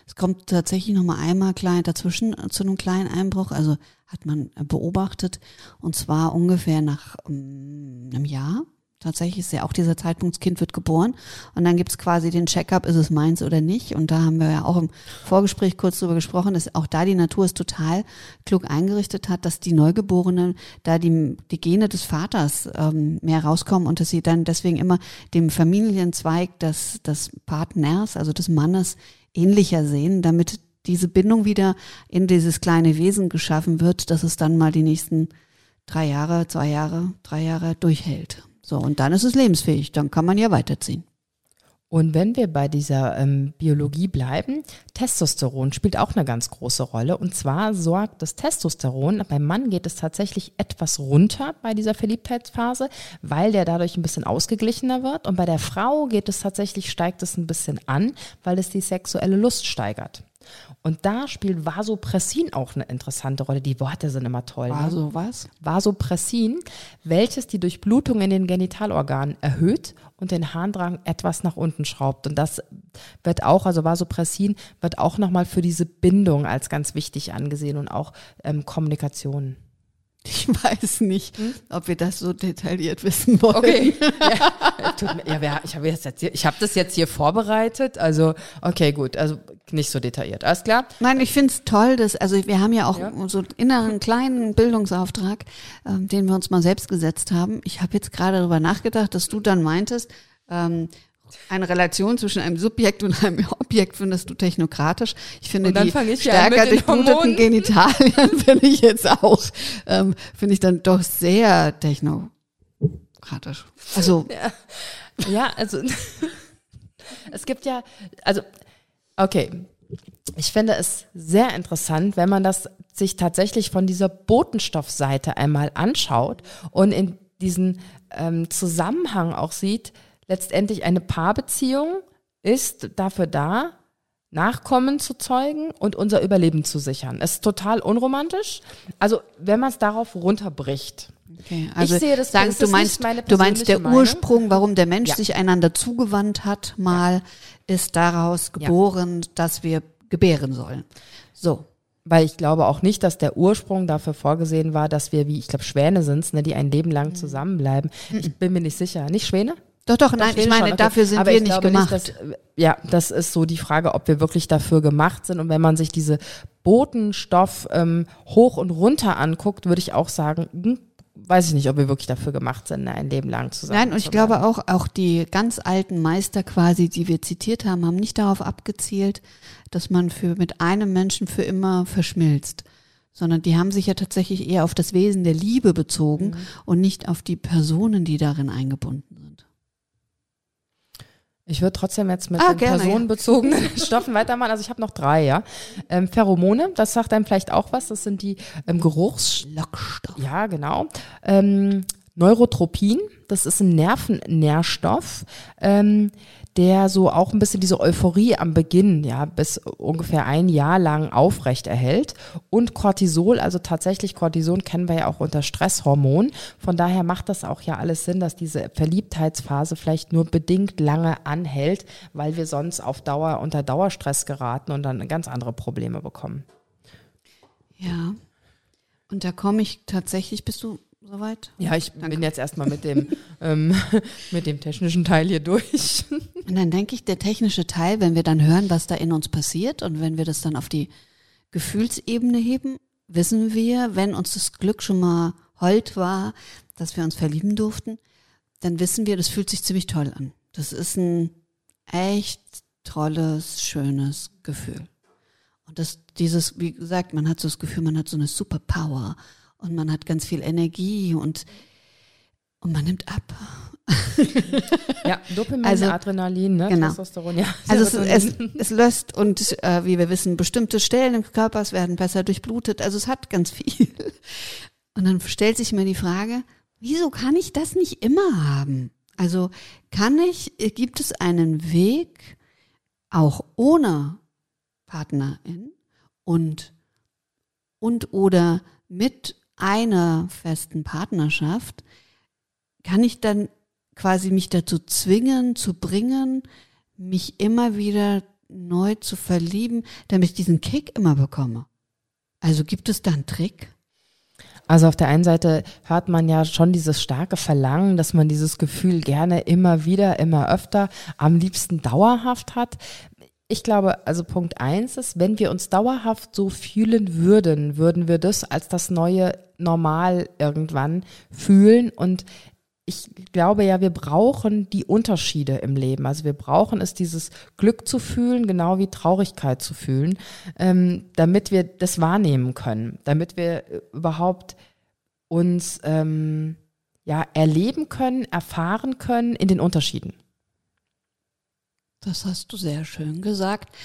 Speaker 2: Es kommt tatsächlich noch mal einmal klein dazwischen äh, zu einem kleinen Einbruch. Also hat man beobachtet und zwar ungefähr nach um, ähm, einem Jahr Tatsächlich ist ja auch dieser Zeitpunkt, das Kind wird geboren und dann gibt's quasi den Check-up, ist es meins oder nicht. Und da haben wir ja auch im Vorgespräch kurz drüber gesprochen, dass auch da die Natur es total klug eingerichtet hat, dass die Neugeborenen da die, die Gene des Vaters ähm, mehr rauskommen und dass sie dann deswegen immer dem Familienzweig des, des Partners, also des Mannes, ähnlicher sehen, damit diese Bindung wieder in dieses kleine Wesen geschaffen wird, dass es dann mal die nächsten drei Jahre, zwei Jahre, drei Jahre durchhält. So, und dann ist es lebensfähig, dann kann man ja weiterziehen.
Speaker 1: Und wenn wir bei dieser ähm, Biologie bleiben, Testosteron spielt auch eine ganz große Rolle. Und zwar sorgt das Testosteron, beim Mann geht es tatsächlich etwas runter bei dieser Verliebtheitsphase, weil der dadurch ein bisschen ausgeglichener wird. Und bei der Frau geht es tatsächlich, steigt es ein bisschen an, weil es die sexuelle Lust steigert. Und da spielt Vasopressin auch eine interessante Rolle. Die Worte sind immer toll.
Speaker 2: Vaso ne? was?
Speaker 1: Vasopressin, welches die Durchblutung in den Genitalorganen erhöht und den Harndrang etwas nach unten schraubt. Und das wird auch, also Vasopressin wird auch nochmal für diese Bindung als ganz wichtig angesehen und auch ähm, Kommunikation.
Speaker 2: Ich weiß nicht, hm? ob wir das so detailliert wissen wollen.
Speaker 1: Okay. (laughs) Ja, ja ich habe hab das jetzt hier vorbereitet. Also, okay, gut. Also nicht so detailliert. Alles klar?
Speaker 2: Nein, ich finde es toll, dass, also wir haben ja auch ja. so einen inneren kleinen Bildungsauftrag, ähm, den wir uns mal selbst gesetzt haben. Ich habe jetzt gerade darüber nachgedacht, dass du dann meintest, ähm, eine Relation zwischen einem Subjekt und einem Objekt findest du technokratisch. Ich finde die ich stärker durchbluteten Genitalien (laughs) finde ich jetzt auch, ähm, finde ich dann doch sehr technokratisch. Also.
Speaker 1: Ja, ja also (laughs) es gibt ja, also, okay. Ich finde es sehr interessant, wenn man das sich tatsächlich von dieser Botenstoffseite einmal anschaut und in diesen ähm, Zusammenhang auch sieht, letztendlich eine Paarbeziehung ist dafür da, Nachkommen zu zeugen und unser Überleben zu sichern. Es ist total unromantisch. Also wenn man es darauf runterbricht.
Speaker 2: Okay, also ich sehe das, sagen, du meinst, du meinst der Meinung. Ursprung, warum der Mensch ja. sich einander zugewandt hat, mal ja. ist daraus geboren, ja. dass wir gebären sollen. So.
Speaker 1: Weil ich glaube auch nicht, dass der Ursprung dafür vorgesehen war, dass wir, wie ich glaube, Schwäne sind, ne, die ein Leben lang mhm. zusammenbleiben. Mhm. Ich bin mir nicht sicher. Nicht Schwäne?
Speaker 2: Doch, doch, nein, ich meine, schon, okay. dafür sind Aber wir nicht gemacht. Nicht, dass,
Speaker 1: ja, das ist so die Frage, ob wir wirklich dafür gemacht sind. Und wenn man sich diese Botenstoff ähm, hoch und runter anguckt, würde ich auch sagen, hm, weiß ich nicht, ob wir wirklich dafür gemacht sind, ein Leben lang zusammen.
Speaker 2: Nein, und ich glaube auch, auch die ganz alten Meister quasi, die wir zitiert haben, haben nicht darauf abgezielt, dass man für mit einem Menschen für immer verschmilzt sondern die haben sich ja tatsächlich eher auf das Wesen der Liebe bezogen mhm. und nicht auf die Personen, die darin eingebunden sind.
Speaker 1: Ich würde trotzdem jetzt mit ah, den gerne, personenbezogenen ja. (laughs) Stoffen weitermachen. Also ich habe noch drei, ja. Ähm, Pheromone, das sagt einem vielleicht auch was. Das sind die ähm, Geruchslockstoffe. Ja, genau. Ähm, Neurotropin, das ist ein Nervennährstoff. Ähm, der so auch ein bisschen diese Euphorie am Beginn, ja, bis ungefähr ein Jahr lang aufrecht erhält. Und Cortisol, also tatsächlich Cortison kennen wir ja auch unter Stresshormon. Von daher macht das auch ja alles Sinn, dass diese Verliebtheitsphase vielleicht nur bedingt lange anhält, weil wir sonst auf Dauer unter Dauerstress geraten und dann ganz andere Probleme bekommen.
Speaker 2: Ja. Und da komme ich tatsächlich, bist du soweit?
Speaker 1: Ja, ich Danke. bin jetzt erstmal mit dem, ähm, (laughs) mit dem technischen Teil hier durch. (laughs)
Speaker 2: Und dann denke ich, der technische Teil, wenn wir dann hören, was da in uns passiert und wenn wir das dann auf die Gefühlsebene heben, wissen wir, wenn uns das Glück schon mal hold war, dass wir uns verlieben durften, dann wissen wir, das fühlt sich ziemlich toll an. Das ist ein echt tolles, schönes Gefühl. Und das, dieses, wie gesagt, man hat so das Gefühl, man hat so eine Superpower und man hat ganz viel Energie und, und man nimmt ab. (laughs)
Speaker 1: ja, Dopamin, also, Adrenalin, ne?
Speaker 2: genau. Testosteron, ja. (laughs) Also es, es, es, löst und äh, wie wir wissen, bestimmte Stellen im Körper werden besser durchblutet. Also es hat ganz viel. (laughs) Und dann stellt sich mir die Frage, wieso kann ich das nicht immer haben? Also kann ich, gibt es einen Weg, auch ohne Partnerin, und, und oder mit einer festen Partnerschaft, kann ich dann quasi mich dazu zwingen, zu bringen, mich immer wieder neu zu verlieben, damit ich diesen Kick immer bekomme. Also gibt es da einen Trick?
Speaker 1: Also auf der einen Seite hört man ja schon dieses starke Verlangen, dass man dieses Gefühl gerne immer wieder, immer öfter, am liebsten dauerhaft hat. Ich glaube, also Punkt eins ist, wenn wir uns dauerhaft so fühlen würden, würden wir das als das neue Normal irgendwann fühlen und ich glaube ja, wir brauchen die Unterschiede im Leben. Also wir brauchen es, dieses Glück zu fühlen, genau wie Traurigkeit zu fühlen, ähm, damit wir das wahrnehmen können, damit wir äh, überhaupt uns ähm, ja erleben können, erfahren können in den Unterschieden.
Speaker 2: Das hast du sehr schön gesagt.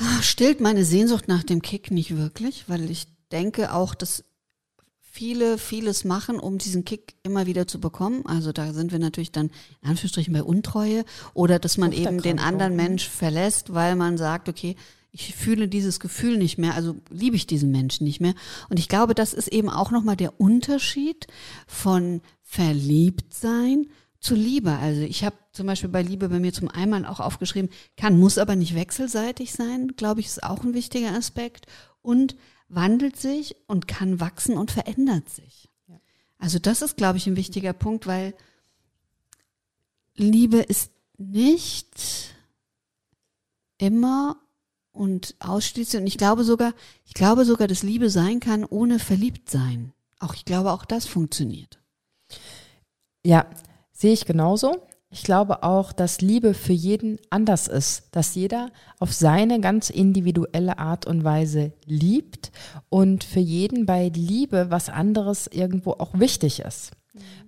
Speaker 2: Ah, stillt meine Sehnsucht nach dem Kick nicht wirklich, weil ich denke auch, dass viele vieles machen, um diesen Kick immer wieder zu bekommen. Also da sind wir natürlich dann in Anführungsstrichen bei Untreue oder dass man eben den anderen Mensch verlässt, weil man sagt, okay, ich fühle dieses Gefühl nicht mehr, also liebe ich diesen Menschen nicht mehr. Und ich glaube, das ist eben auch nochmal der Unterschied von verliebt sein zu Liebe. Also ich habe zum Beispiel bei Liebe bei mir zum einmal auch aufgeschrieben, kann, muss aber nicht wechselseitig sein, glaube ich, ist auch ein wichtiger Aspekt. Und wandelt sich und kann wachsen und verändert sich. Ja. Also das ist, glaube ich, ein wichtiger Punkt, weil Liebe ist nicht immer und ausschließlich, und ich glaube sogar, ich glaube sogar, dass Liebe sein kann ohne verliebt sein. Auch ich glaube, auch das funktioniert.
Speaker 1: Ja, sehe ich genauso. Ich glaube auch, dass Liebe für jeden anders ist, dass jeder auf seine ganz individuelle Art und Weise liebt und für jeden bei Liebe was anderes irgendwo auch wichtig ist.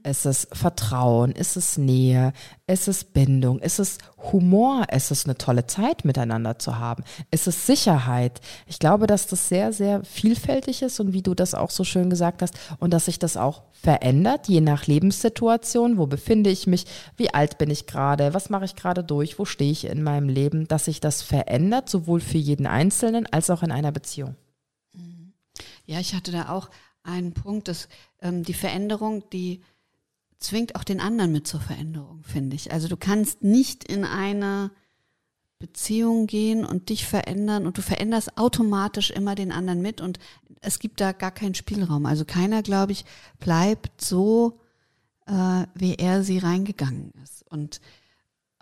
Speaker 1: Es ist Vertrauen, es ist Nähe, es ist Bindung, es ist Humor, es ist eine tolle Zeit miteinander zu haben, es ist Sicherheit. Ich glaube, dass das sehr, sehr vielfältig ist und wie du das auch so schön gesagt hast und dass sich das auch verändert, je nach Lebenssituation, wo befinde ich mich, wie alt bin ich gerade, was mache ich gerade durch, wo stehe ich in meinem Leben, dass sich das verändert, sowohl für jeden Einzelnen als auch in einer Beziehung.
Speaker 2: Ja, ich hatte da auch einen Punkt, dass ähm, die Veränderung, die zwingt auch den anderen mit zur Veränderung, finde ich. Also du kannst nicht in eine Beziehung gehen und dich verändern und du veränderst automatisch immer den anderen mit und es gibt da gar keinen Spielraum. Also keiner, glaube ich, bleibt so, äh, wie er sie reingegangen ist. Und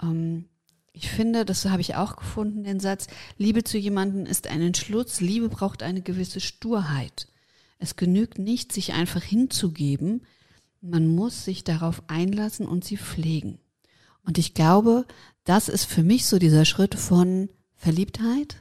Speaker 2: ähm, ich finde, das habe ich auch gefunden, den Satz, Liebe zu jemandem ist ein Entschluss, Liebe braucht eine gewisse Sturheit. Es genügt nicht, sich einfach hinzugeben, man muss sich darauf einlassen und sie pflegen. Und ich glaube, das ist für mich so dieser Schritt von Verliebtheit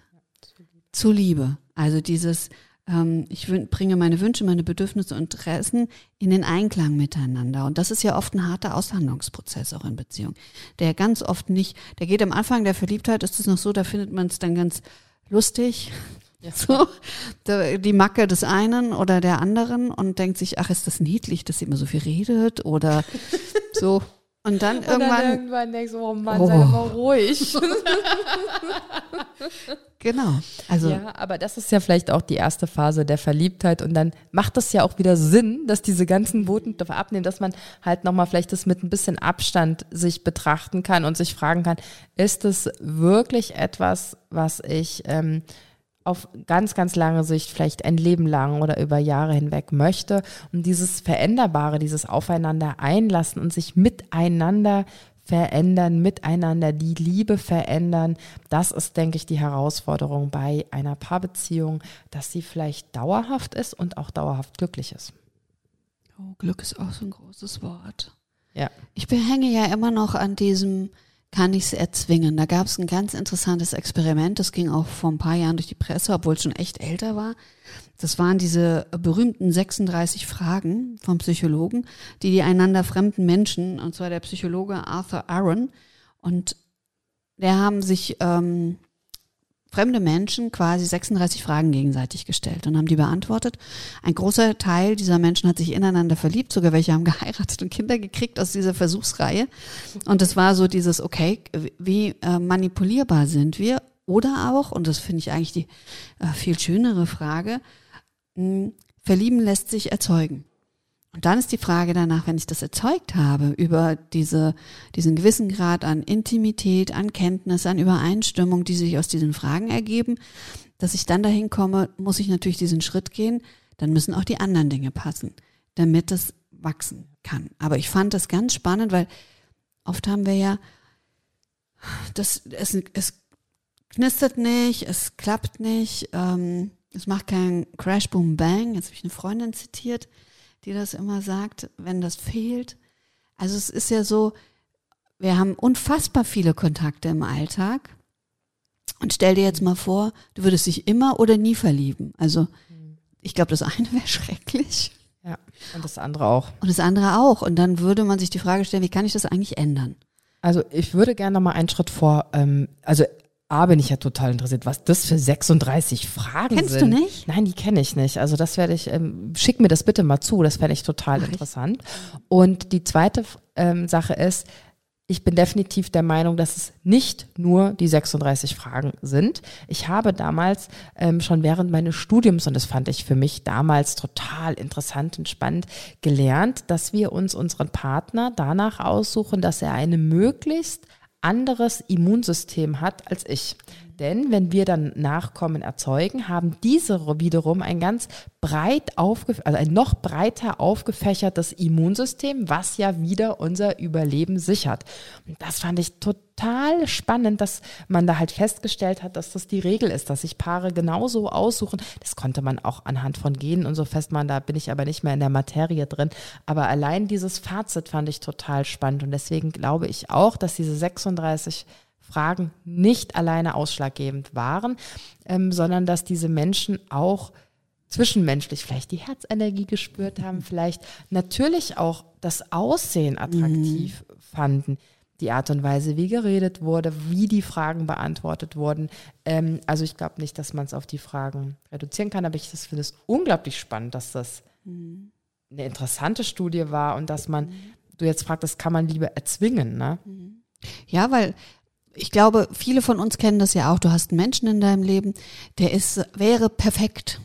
Speaker 2: zu Liebe. Also dieses, ähm, ich bringe meine Wünsche, meine Bedürfnisse und Interessen in den Einklang miteinander. Und das ist ja oft ein harter Aushandlungsprozess auch in Beziehungen, der ganz oft nicht, der geht am Anfang der Verliebtheit, ist es noch so, da findet man es dann ganz lustig, ja. (laughs) So, die Macke des einen oder der anderen und denkt sich, ach, ist das niedlich, dass sie immer so viel redet oder (laughs) so. Und dann irgendwann. Und dann irgendwann denkst du, oh Mann, oh. sei mal ruhig. (laughs) genau.
Speaker 1: Also. Ja, aber das ist ja vielleicht auch die erste Phase der Verliebtheit und dann macht das ja auch wieder Sinn, dass diese ganzen Boten abnehmen, dass man halt nochmal vielleicht das mit ein bisschen Abstand sich betrachten kann und sich fragen kann, ist es wirklich etwas, was ich, ähm, auf ganz, ganz lange Sicht, vielleicht ein Leben lang oder über Jahre hinweg möchte. Und dieses Veränderbare, dieses Aufeinander einlassen und sich miteinander verändern, miteinander die Liebe verändern, das ist, denke ich, die Herausforderung bei einer Paarbeziehung, dass sie vielleicht dauerhaft ist und auch dauerhaft glücklich ist.
Speaker 2: Oh, Glück ist auch so ein großes Wort. Ja. Ich behänge ja immer noch an diesem kann ich es erzwingen. Da gab es ein ganz interessantes Experiment, das ging auch vor ein paar Jahren durch die Presse, obwohl es schon echt älter war. Das waren diese berühmten 36 Fragen vom Psychologen, die die einander fremden Menschen, und zwar der Psychologe Arthur Aaron, und der haben sich ähm, fremde Menschen quasi 36 Fragen gegenseitig gestellt und haben die beantwortet. Ein großer Teil dieser Menschen hat sich ineinander verliebt, sogar welche haben (laughs) geheiratet und Kinder gekriegt aus dieser Versuchsreihe. Und es war so dieses, okay, wie äh, manipulierbar sind wir? Oder auch, und das finde ich eigentlich die äh, viel schönere Frage, mh, verlieben lässt sich erzeugen. Und dann ist die Frage danach, wenn ich das erzeugt habe, über diese, diesen gewissen Grad an Intimität, an Kenntnis, an Übereinstimmung, die sich aus diesen Fragen ergeben, dass ich dann dahin komme, muss ich natürlich diesen Schritt gehen, dann müssen auch die anderen Dinge passen, damit es wachsen kann. Aber ich fand das ganz spannend, weil oft haben wir ja, das, es, es knistert nicht, es klappt nicht, ähm, es macht keinen Crash, Boom, Bang. Jetzt habe ich eine Freundin zitiert, die das immer sagt, wenn das fehlt. Also es ist ja so, wir haben unfassbar viele Kontakte im Alltag. Und stell dir jetzt mal vor, du würdest dich immer oder nie verlieben. Also ich glaube, das eine wäre (laughs) schrecklich.
Speaker 1: Ja, und das andere auch.
Speaker 2: Und das andere auch. Und dann würde man sich die Frage stellen, wie kann ich das eigentlich ändern?
Speaker 1: Also ich würde gerne noch mal einen Schritt vor, ähm, also A bin ich ja total interessiert, was das für 36 Fragen
Speaker 2: Kennst
Speaker 1: sind.
Speaker 2: du nicht?
Speaker 1: Nein, die kenne ich nicht. Also das werde ich, ähm, schick mir das bitte mal zu, das fände ich total interessant. Und die zweite ähm, Sache ist, ich bin definitiv der Meinung, dass es nicht nur die 36 Fragen sind. Ich habe damals ähm, schon während meines Studiums, und das fand ich für mich damals total interessant und spannend, gelernt, dass wir uns unseren Partner danach aussuchen, dass er eine möglichst anderes Immunsystem hat als ich. Denn wenn wir dann Nachkommen erzeugen, haben diese wiederum ein ganz breit aufge also ein noch breiter aufgefächertes Immunsystem, was ja wieder unser Überleben sichert. Und das fand ich total spannend, dass man da halt festgestellt hat, dass das die Regel ist, dass sich Paare genauso aussuchen. Das konnte man auch anhand von Genen und so festmachen, da bin ich aber nicht mehr in der Materie drin. Aber allein dieses Fazit fand ich total spannend und deswegen glaube ich auch, dass diese 36 Fragen nicht alleine ausschlaggebend waren, ähm, sondern dass diese Menschen auch zwischenmenschlich vielleicht die Herzenergie gespürt haben, vielleicht natürlich auch das Aussehen attraktiv mhm. fanden, die Art und Weise, wie geredet wurde, wie die Fragen beantwortet wurden. Ähm, also ich glaube nicht, dass man es auf die Fragen reduzieren kann, aber ich finde es unglaublich spannend, dass das mhm. eine interessante Studie war und dass man, mhm. du jetzt fragst, das kann man lieber erzwingen, ne?
Speaker 2: Mhm. Ja, weil ich glaube, viele von uns kennen das ja auch. Du hast einen Menschen in deinem Leben, der ist, wäre perfekt.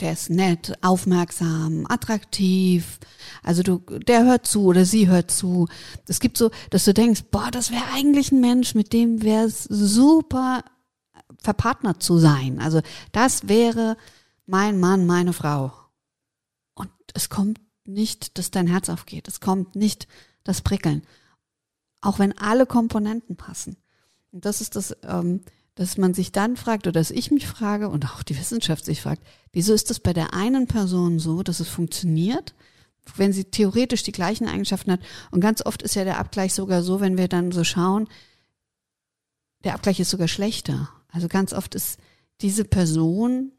Speaker 2: Der ist nett, aufmerksam, attraktiv. Also du, der hört zu oder sie hört zu. Es gibt so, dass du denkst, boah, das wäre eigentlich ein Mensch, mit dem wäre es super verpartnert zu sein. Also das wäre mein Mann, meine Frau. Und es kommt nicht, dass dein Herz aufgeht. Es kommt nicht das Prickeln auch wenn alle Komponenten passen. Und das ist das, ähm, dass man sich dann fragt, oder dass ich mich frage und auch die Wissenschaft sich fragt, wieso ist das bei der einen Person so, dass es funktioniert, wenn sie theoretisch die gleichen Eigenschaften hat? Und ganz oft ist ja der Abgleich sogar so, wenn wir dann so schauen, der Abgleich ist sogar schlechter. Also ganz oft ist diese Person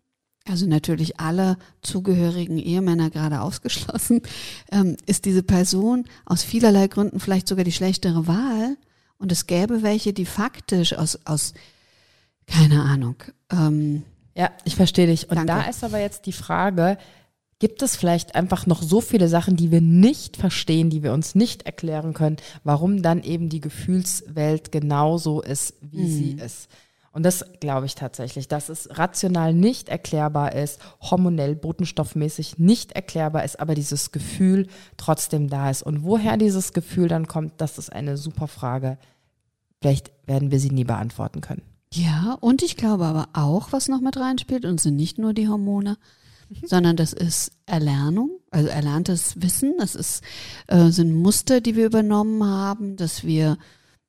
Speaker 2: also natürlich alle zugehörigen Ehemänner gerade ausgeschlossen, (laughs) ähm, ist diese Person aus vielerlei Gründen vielleicht sogar die schlechtere Wahl. Und es gäbe welche, die faktisch aus, aus keine Ahnung. Ähm,
Speaker 1: ja, ich verstehe dich. Und danke. da ist aber jetzt die Frage, gibt es vielleicht einfach noch so viele Sachen, die wir nicht verstehen, die wir uns nicht erklären können, warum dann eben die Gefühlswelt genauso ist, wie mhm. sie ist? Und das glaube ich tatsächlich, dass es rational nicht erklärbar ist, hormonell, botenstoffmäßig nicht erklärbar ist, aber dieses Gefühl trotzdem da ist. Und woher dieses Gefühl dann kommt, das ist eine super Frage. Vielleicht werden wir sie nie beantworten können.
Speaker 2: Ja, und ich glaube aber auch, was noch mit reinspielt, und sind nicht nur die Hormone, mhm. sondern das ist Erlernung, also erlerntes Wissen, das ist, äh, sind Muster, die wir übernommen haben, dass wir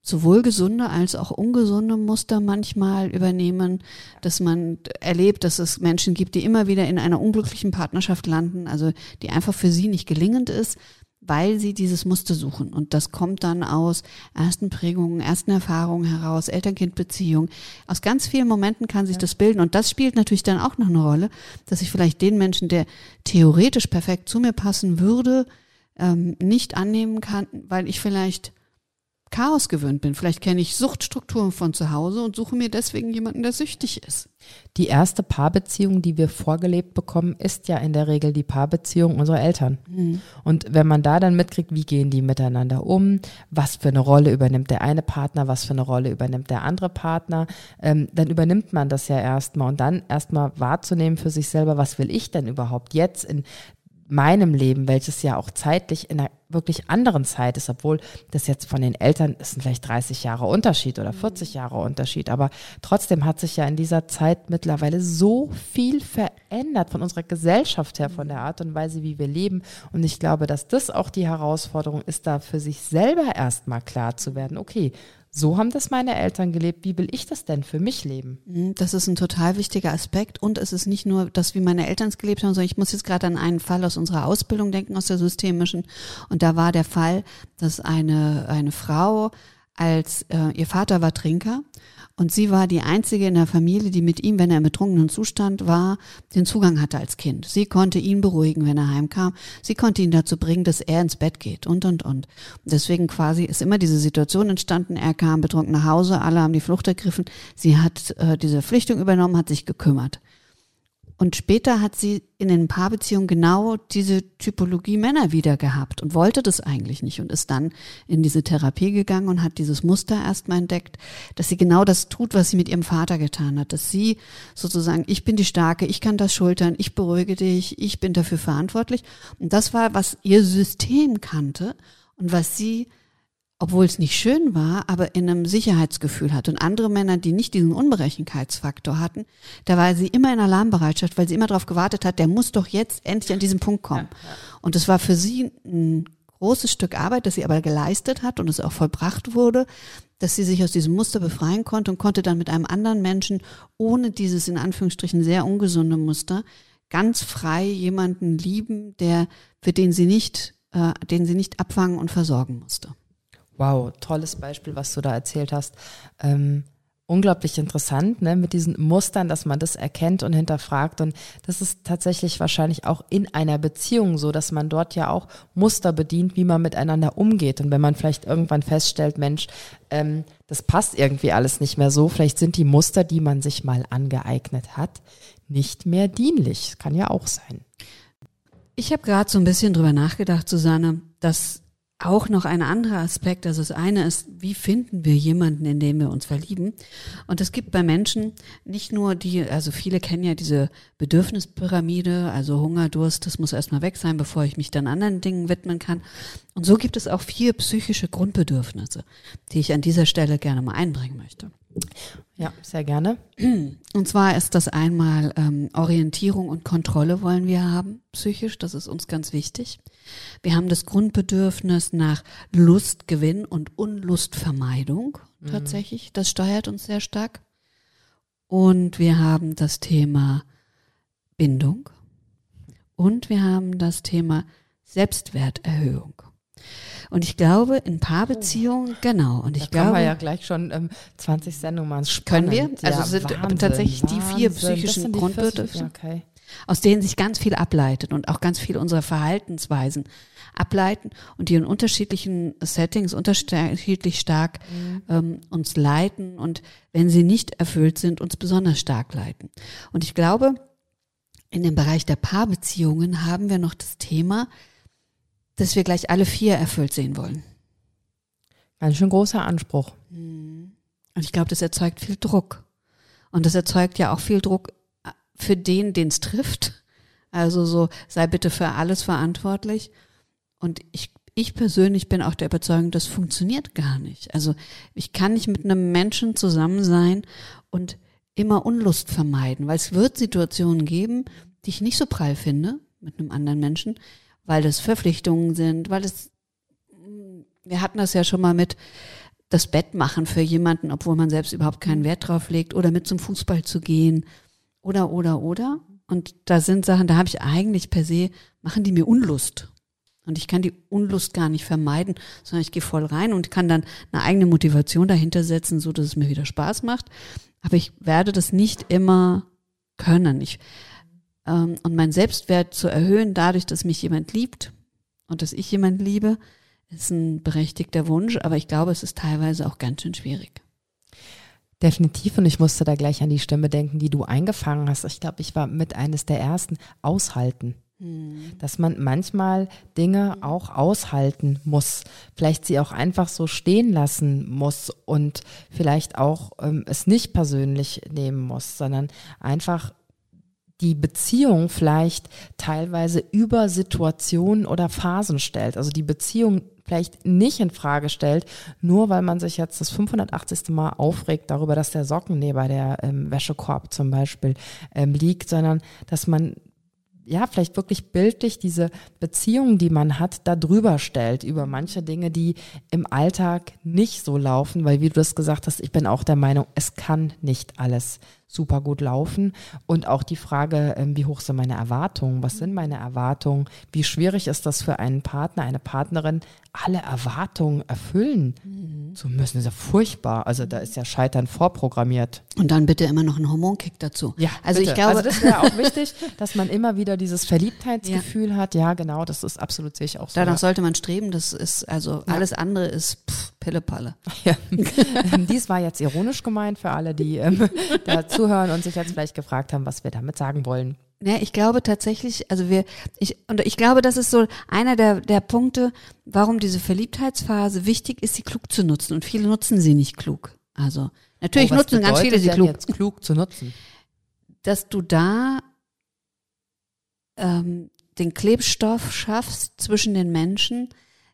Speaker 2: sowohl gesunde als auch ungesunde Muster manchmal übernehmen, dass man erlebt, dass es Menschen gibt, die immer wieder in einer unglücklichen Partnerschaft landen, also die einfach für sie nicht gelingend ist, weil sie dieses Muster suchen. Und das kommt dann aus ersten Prägungen, ersten Erfahrungen heraus, Eltern-Kind-Beziehung. Aus ganz vielen Momenten kann sich ja. das bilden. Und das spielt natürlich dann auch noch eine Rolle, dass ich vielleicht den Menschen, der theoretisch perfekt zu mir passen würde, ähm, nicht annehmen kann, weil ich vielleicht Chaos gewöhnt bin. Vielleicht kenne ich Suchtstrukturen von zu Hause und suche mir deswegen jemanden, der süchtig ist.
Speaker 1: Die erste Paarbeziehung, die wir vorgelebt bekommen, ist ja in der Regel die Paarbeziehung unserer Eltern. Mhm. Und wenn man da dann mitkriegt, wie gehen die miteinander um, was für eine Rolle übernimmt der eine Partner, was für eine Rolle übernimmt der andere Partner, ähm, dann übernimmt man das ja erstmal und dann erstmal wahrzunehmen für sich selber, was will ich denn überhaupt jetzt in meinem Leben, welches ja auch zeitlich in einer wirklich anderen Zeit ist, obwohl das jetzt von den Eltern ist vielleicht 30 Jahre Unterschied oder 40 Jahre Unterschied, aber trotzdem hat sich ja in dieser Zeit mittlerweile so viel verändert von unserer Gesellschaft her, von der Art und Weise, wie wir leben. Und ich glaube, dass das auch die Herausforderung ist, da für sich selber erstmal klar zu werden, okay, so haben das meine Eltern gelebt. Wie will ich das denn für mich leben?
Speaker 2: Mhm, das ist ein total wichtiger Aspekt. Und es ist nicht nur das, wie meine Eltern es gelebt haben, sondern ich muss jetzt gerade an einen Fall aus unserer Ausbildung denken, aus der systemischen. Und da war der Fall, dass eine, eine Frau als äh, ihr Vater war Trinker und sie war die einzige in der Familie, die mit ihm, wenn er im betrunkenen Zustand war, den Zugang hatte als Kind. Sie konnte ihn beruhigen, wenn er heimkam. Sie konnte ihn dazu bringen, dass er ins Bett geht und, und, und. deswegen quasi ist immer diese Situation entstanden. Er kam betrunken nach Hause, alle haben die Flucht ergriffen. Sie hat äh, diese Pflichtung übernommen, hat sich gekümmert. Und später hat sie in den Paarbeziehungen genau diese Typologie Männer wieder gehabt und wollte das eigentlich nicht und ist dann in diese Therapie gegangen und hat dieses Muster erstmal entdeckt, dass sie genau das tut, was sie mit ihrem Vater getan hat, dass sie sozusagen, ich bin die Starke, ich kann das schultern, ich beruhige dich, ich bin dafür verantwortlich. Und das war, was ihr System kannte und was sie obwohl es nicht schön war, aber in einem Sicherheitsgefühl hat. Und andere Männer, die nicht diesen Unberechenbarkeitsfaktor hatten, da war sie immer in Alarmbereitschaft, weil sie immer darauf gewartet hat, der muss doch jetzt endlich an diesen Punkt kommen. Ja, ja. Und es war für sie ein großes Stück Arbeit, das sie aber geleistet hat und es auch vollbracht wurde, dass sie sich aus diesem Muster befreien konnte und konnte dann mit einem anderen Menschen ohne dieses in Anführungsstrichen sehr ungesunde Muster ganz frei jemanden lieben, der für den sie nicht, äh, den sie nicht abfangen und versorgen musste.
Speaker 1: Wow, tolles Beispiel, was du da erzählt hast. Ähm, unglaublich interessant, ne, mit diesen Mustern, dass man das erkennt und hinterfragt. Und das ist tatsächlich wahrscheinlich auch in einer Beziehung so, dass man dort ja auch Muster bedient, wie man miteinander umgeht. Und wenn man vielleicht irgendwann feststellt, Mensch, ähm, das passt irgendwie alles nicht mehr so, vielleicht sind die Muster, die man sich mal angeeignet hat, nicht mehr dienlich. Kann ja auch sein.
Speaker 2: Ich habe gerade so ein bisschen drüber nachgedacht, Susanne, dass auch noch ein anderer Aspekt. Also das eine ist, wie finden wir jemanden, in dem wir uns verlieben? Und es gibt bei Menschen nicht nur die, also viele kennen ja diese Bedürfnispyramide, also Hunger, Durst, das muss erstmal weg sein, bevor ich mich dann anderen Dingen widmen kann. Und so gibt es auch vier psychische Grundbedürfnisse, die ich an dieser Stelle gerne mal einbringen möchte.
Speaker 1: Ja, sehr gerne.
Speaker 2: Und zwar ist das einmal ähm, Orientierung und Kontrolle wollen wir haben, psychisch, das ist uns ganz wichtig. Wir haben das Grundbedürfnis nach Lustgewinn und Unlustvermeidung mhm. tatsächlich, das steuert uns sehr stark. Und wir haben das Thema Bindung und wir haben das Thema Selbstwerterhöhung. Und ich glaube, in Paarbeziehungen, genau. Und ich da glaube. Können
Speaker 1: wir ja gleich schon ähm, 20 Sendungen machen.
Speaker 2: Können wir? Also ja, sind Wahnsinn, tatsächlich Wahnsinn. die vier psychischen Grundbedürfnisse, okay. aus denen sich ganz viel ableitet und auch ganz viel unserer Verhaltensweisen ableiten und die in unterschiedlichen Settings unterschiedlich stark mhm. ähm, uns leiten und wenn sie nicht erfüllt sind, uns besonders stark leiten. Und ich glaube, in dem Bereich der Paarbeziehungen haben wir noch das Thema, dass wir gleich alle vier erfüllt sehen wollen.
Speaker 1: Ganz schön großer Anspruch.
Speaker 2: Mhm. Und ich glaube, das erzeugt viel Druck. Und das erzeugt ja auch viel Druck äh, für den, den es trifft. Also so, sei bitte für alles verantwortlich. Und ich, ich persönlich bin auch der Überzeugung, das funktioniert gar nicht. Also ich kann nicht mit einem Menschen zusammen sein und immer Unlust vermeiden, weil es wird Situationen geben, die ich nicht so prall finde mit einem anderen Menschen, weil das Verpflichtungen sind, weil es, wir hatten das ja schon mal mit das Bett machen für jemanden, obwohl man selbst überhaupt keinen Wert drauf legt, oder mit zum Fußball zu gehen, oder, oder, oder. Und da sind Sachen, da habe ich eigentlich per se, machen die mir Unlust. Und ich kann die Unlust gar nicht vermeiden, sondern ich gehe voll rein und kann dann eine eigene Motivation dahinter setzen, so dass es mir wieder Spaß macht. Aber ich werde das nicht immer können. Ich ähm, und mein Selbstwert zu erhöhen, dadurch, dass mich jemand liebt und dass ich jemand liebe, ist ein berechtigter Wunsch, aber ich glaube, es ist teilweise auch ganz schön schwierig.
Speaker 1: Definitiv und ich musste da gleich an die Stimme denken, die du eingefangen hast. Ich glaube, ich war mit eines der ersten aushalten. Hm. Dass man manchmal Dinge auch aushalten muss, vielleicht sie auch einfach so stehen lassen muss und vielleicht auch ähm, es nicht persönlich nehmen muss, sondern einfach die Beziehung vielleicht teilweise über Situationen oder Phasen stellt. Also die Beziehung vielleicht nicht in Frage stellt, nur weil man sich jetzt das 580. Mal aufregt darüber, dass der Socken neben der ähm, Wäschekorb zum Beispiel ähm, liegt, sondern dass man ja, vielleicht wirklich bildlich diese Beziehung, die man hat, da drüber stellt, über manche Dinge, die im Alltag nicht so laufen, weil wie du das gesagt hast, ich bin auch der Meinung, es kann nicht alles super gut laufen. Und auch die Frage, ähm, wie hoch sind meine Erwartungen? Was sind meine Erwartungen? Wie schwierig ist das für einen Partner, eine Partnerin, alle Erwartungen erfüllen mhm. zu müssen? Das ist ja furchtbar. Also da ist ja Scheitern vorprogrammiert.
Speaker 2: Und dann bitte immer noch ein Hormonkick dazu.
Speaker 1: Ja, also bitte. ich glaube, also das wäre auch (laughs) wichtig, dass man immer wieder dieses Verliebtheitsgefühl ja. hat. Ja, genau, das ist absolut sehe ich auch so.
Speaker 2: Danach sollte man streben. Das ist also ja. alles andere ist pff, Pillepalle. (laughs)
Speaker 1: Ja. Dies war jetzt ironisch gemeint für alle, die ähm, (laughs) dazu zuhören und sich jetzt vielleicht gefragt haben, was wir damit sagen wollen.
Speaker 2: Ja, ich glaube tatsächlich, also wir, ich, und ich glaube, das ist so einer der, der Punkte, warum diese Verliebtheitsphase wichtig ist, sie klug zu nutzen. Und viele nutzen sie nicht klug. Also, natürlich oh, nutzen ganz viele sie klug. Jetzt
Speaker 1: klug zu nutzen.
Speaker 2: Dass du da ähm, den Klebstoff schaffst zwischen den Menschen,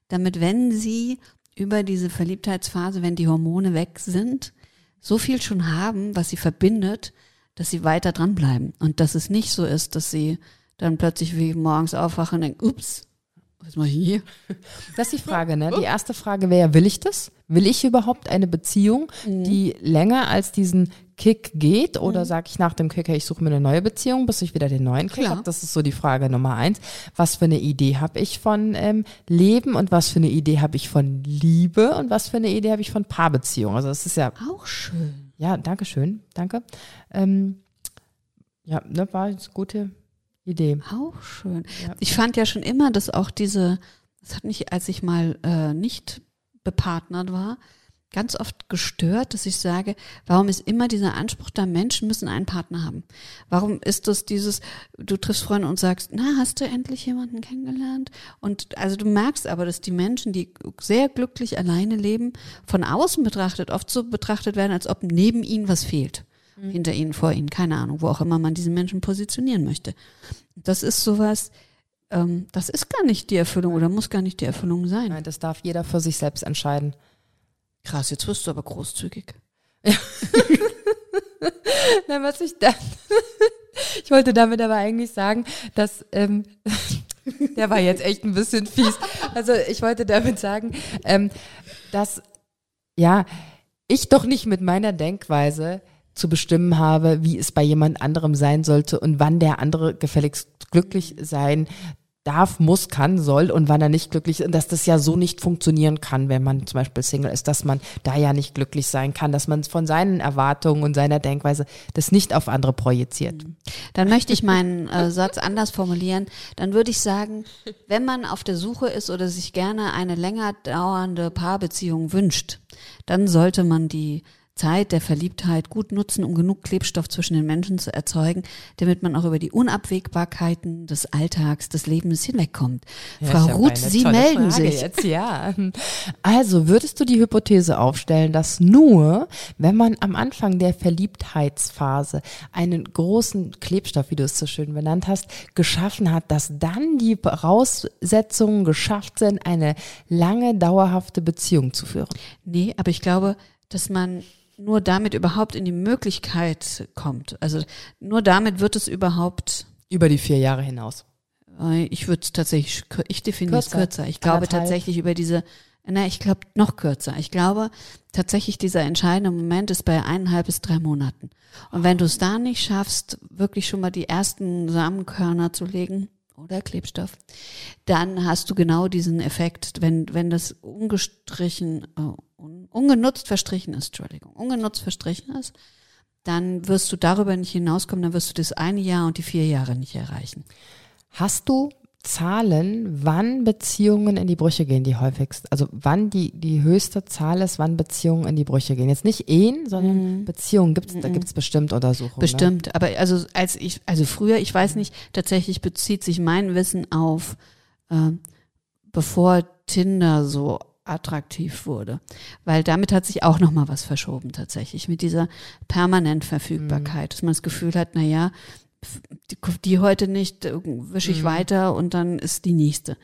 Speaker 2: damit wenn sie über diese Verliebtheitsphase, wenn die Hormone weg sind, so viel schon haben, was sie verbindet, dass sie weiter dranbleiben. Und dass es nicht so ist, dass sie dann plötzlich wie morgens aufwachen und denken, ups, was mache ich hier?
Speaker 1: Das ist die Frage, ne? Die erste Frage wäre, will ich das? Will ich überhaupt eine Beziehung, mhm. die länger als diesen Kick geht? Oder mhm. sage ich nach dem Kick, hey, ich suche mir eine neue Beziehung, bis ich wieder den neuen Kick habe? Das ist so die Frage Nummer eins. Was für eine Idee habe ich von ähm, Leben und was für eine Idee habe ich von Liebe und was für eine Idee habe ich von Paarbeziehung? Also das ist ja
Speaker 2: auch schön.
Speaker 1: Ja, danke schön, danke. Ähm, ja, ne, war eine gute Idee.
Speaker 2: Auch schön. Ja. Ich fand ja schon immer, dass auch diese, das hat mich, als ich mal äh, nicht bepartnert war, ganz oft gestört, dass ich sage, warum ist immer dieser Anspruch da, Menschen müssen einen Partner haben? Warum ist das dieses, du triffst Freunde und sagst, na, hast du endlich jemanden kennengelernt? Und also du merkst aber, dass die Menschen, die sehr glücklich alleine leben, von außen betrachtet, oft so betrachtet werden, als ob neben ihnen was fehlt. Mhm. Hinter ihnen, vor ihnen, keine Ahnung, wo auch immer man diesen Menschen positionieren möchte. Das ist sowas, ähm, das ist gar nicht die Erfüllung oder muss gar nicht die Erfüllung sein.
Speaker 1: Nein, das darf jeder für sich selbst entscheiden.
Speaker 2: Krass, jetzt wirst du aber großzügig. Ja. (laughs)
Speaker 1: Na, was ich da, (laughs) ich wollte damit aber eigentlich sagen, dass ähm, (laughs) der war jetzt echt ein bisschen fies. Also ich wollte damit sagen, ähm, dass ja ich doch nicht mit meiner Denkweise zu bestimmen habe, wie es bei jemand anderem sein sollte und wann der andere gefälligst glücklich sein darf, muss, kann, soll und wann er nicht glücklich ist. Dass das ja so nicht funktionieren kann, wenn man zum Beispiel Single ist, dass man da ja nicht glücklich sein kann, dass man von seinen Erwartungen und seiner Denkweise das nicht auf andere projiziert. Mhm.
Speaker 2: Dann möchte ich meinen äh, Satz anders formulieren. Dann würde ich sagen, wenn man auf der Suche ist oder sich gerne eine länger dauernde Paarbeziehung wünscht, dann sollte man die Zeit der Verliebtheit gut nutzen, um genug Klebstoff zwischen den Menschen zu erzeugen, damit man auch über die Unabwägbarkeiten des Alltags, des Lebens hinwegkommt. Ja, Frau Ruth, Sie melden Frage sich.
Speaker 1: Jetzt, ja. Also würdest du die Hypothese aufstellen, dass nur, wenn man am Anfang der Verliebtheitsphase einen großen Klebstoff, wie du es so schön benannt hast, geschaffen hat, dass dann die Voraussetzungen geschafft sind, eine lange, dauerhafte Beziehung zu führen?
Speaker 2: Nee, aber ich glaube, dass man nur damit überhaupt in die Möglichkeit kommt. Also nur damit wird es überhaupt.
Speaker 1: Über die vier Jahre hinaus.
Speaker 2: Äh, ich würde es tatsächlich, ich definiere es kürzer. Ich glaube Anderthalb. tatsächlich über diese, na, ich glaube noch kürzer. Ich glaube tatsächlich dieser entscheidende Moment ist bei eineinhalb bis drei Monaten. Und wenn du es da nicht schaffst, wirklich schon mal die ersten Samenkörner zu legen, oder Klebstoff, dann hast du genau diesen Effekt, wenn, wenn das ungestrichen, oh, ungenutzt verstrichen ist, Entschuldigung, ungenutzt verstrichen ist, dann wirst du darüber nicht hinauskommen, dann wirst du das eine Jahr und die vier Jahre nicht erreichen.
Speaker 1: Hast du Zahlen, wann Beziehungen in die Brüche gehen, die häufigst, also wann die, die höchste Zahl ist, wann Beziehungen in die Brüche gehen. Jetzt nicht Ehen, sondern
Speaker 2: Mhm.
Speaker 1: Beziehungen gibt's, da gibt's bestimmt Untersuchungen. Ne?
Speaker 2: Bestimmt, aber also als ich, also früher, ich weiß nicht, tatsächlich bezieht sich mein Wissen auf, äh, bevor Tinder so attraktiv wurde, weil damit hat sich auch noch mal was verschoben tatsächlich mit dieser permanent Verfügbarkeit, dass man das Gefühl hat, na ja, die, heute nicht, äh, wische ich weiter und dann ist die nächste.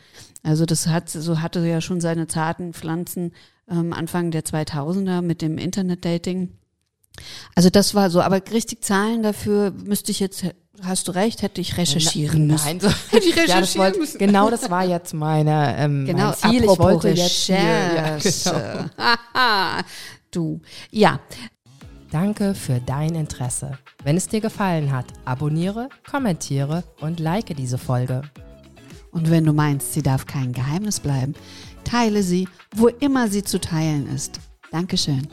Speaker 2: Also das hat, so hatte ja schon seine zarten Pflanzen ähm, Anfang der 2000er mit dem Internet-Dating. Also das war so, aber richtig Zahlen dafür müsste ich jetzt, hast du recht, hätte ich recherchieren müssen.
Speaker 1: Nein, so,
Speaker 2: Hätte ich
Speaker 1: ja, das
Speaker 2: recherchieren
Speaker 1: wollte,
Speaker 2: müssen.
Speaker 1: genau das war jetzt meine, ähm,
Speaker 2: Genau,
Speaker 1: mein Ziel. Ich wollte jetzt hier, ja,
Speaker 2: Recherche.
Speaker 1: genau.
Speaker 2: Du. Ja,
Speaker 1: Danke für dein Interesse. Wenn es dir gefallen hat, abonniere, kommentiere und like diese Folge.
Speaker 2: und wenn du meinst, sie darf kein Geheimnis bleiben, teile sie, wo immer sie zu teilen ist. Dankeschön.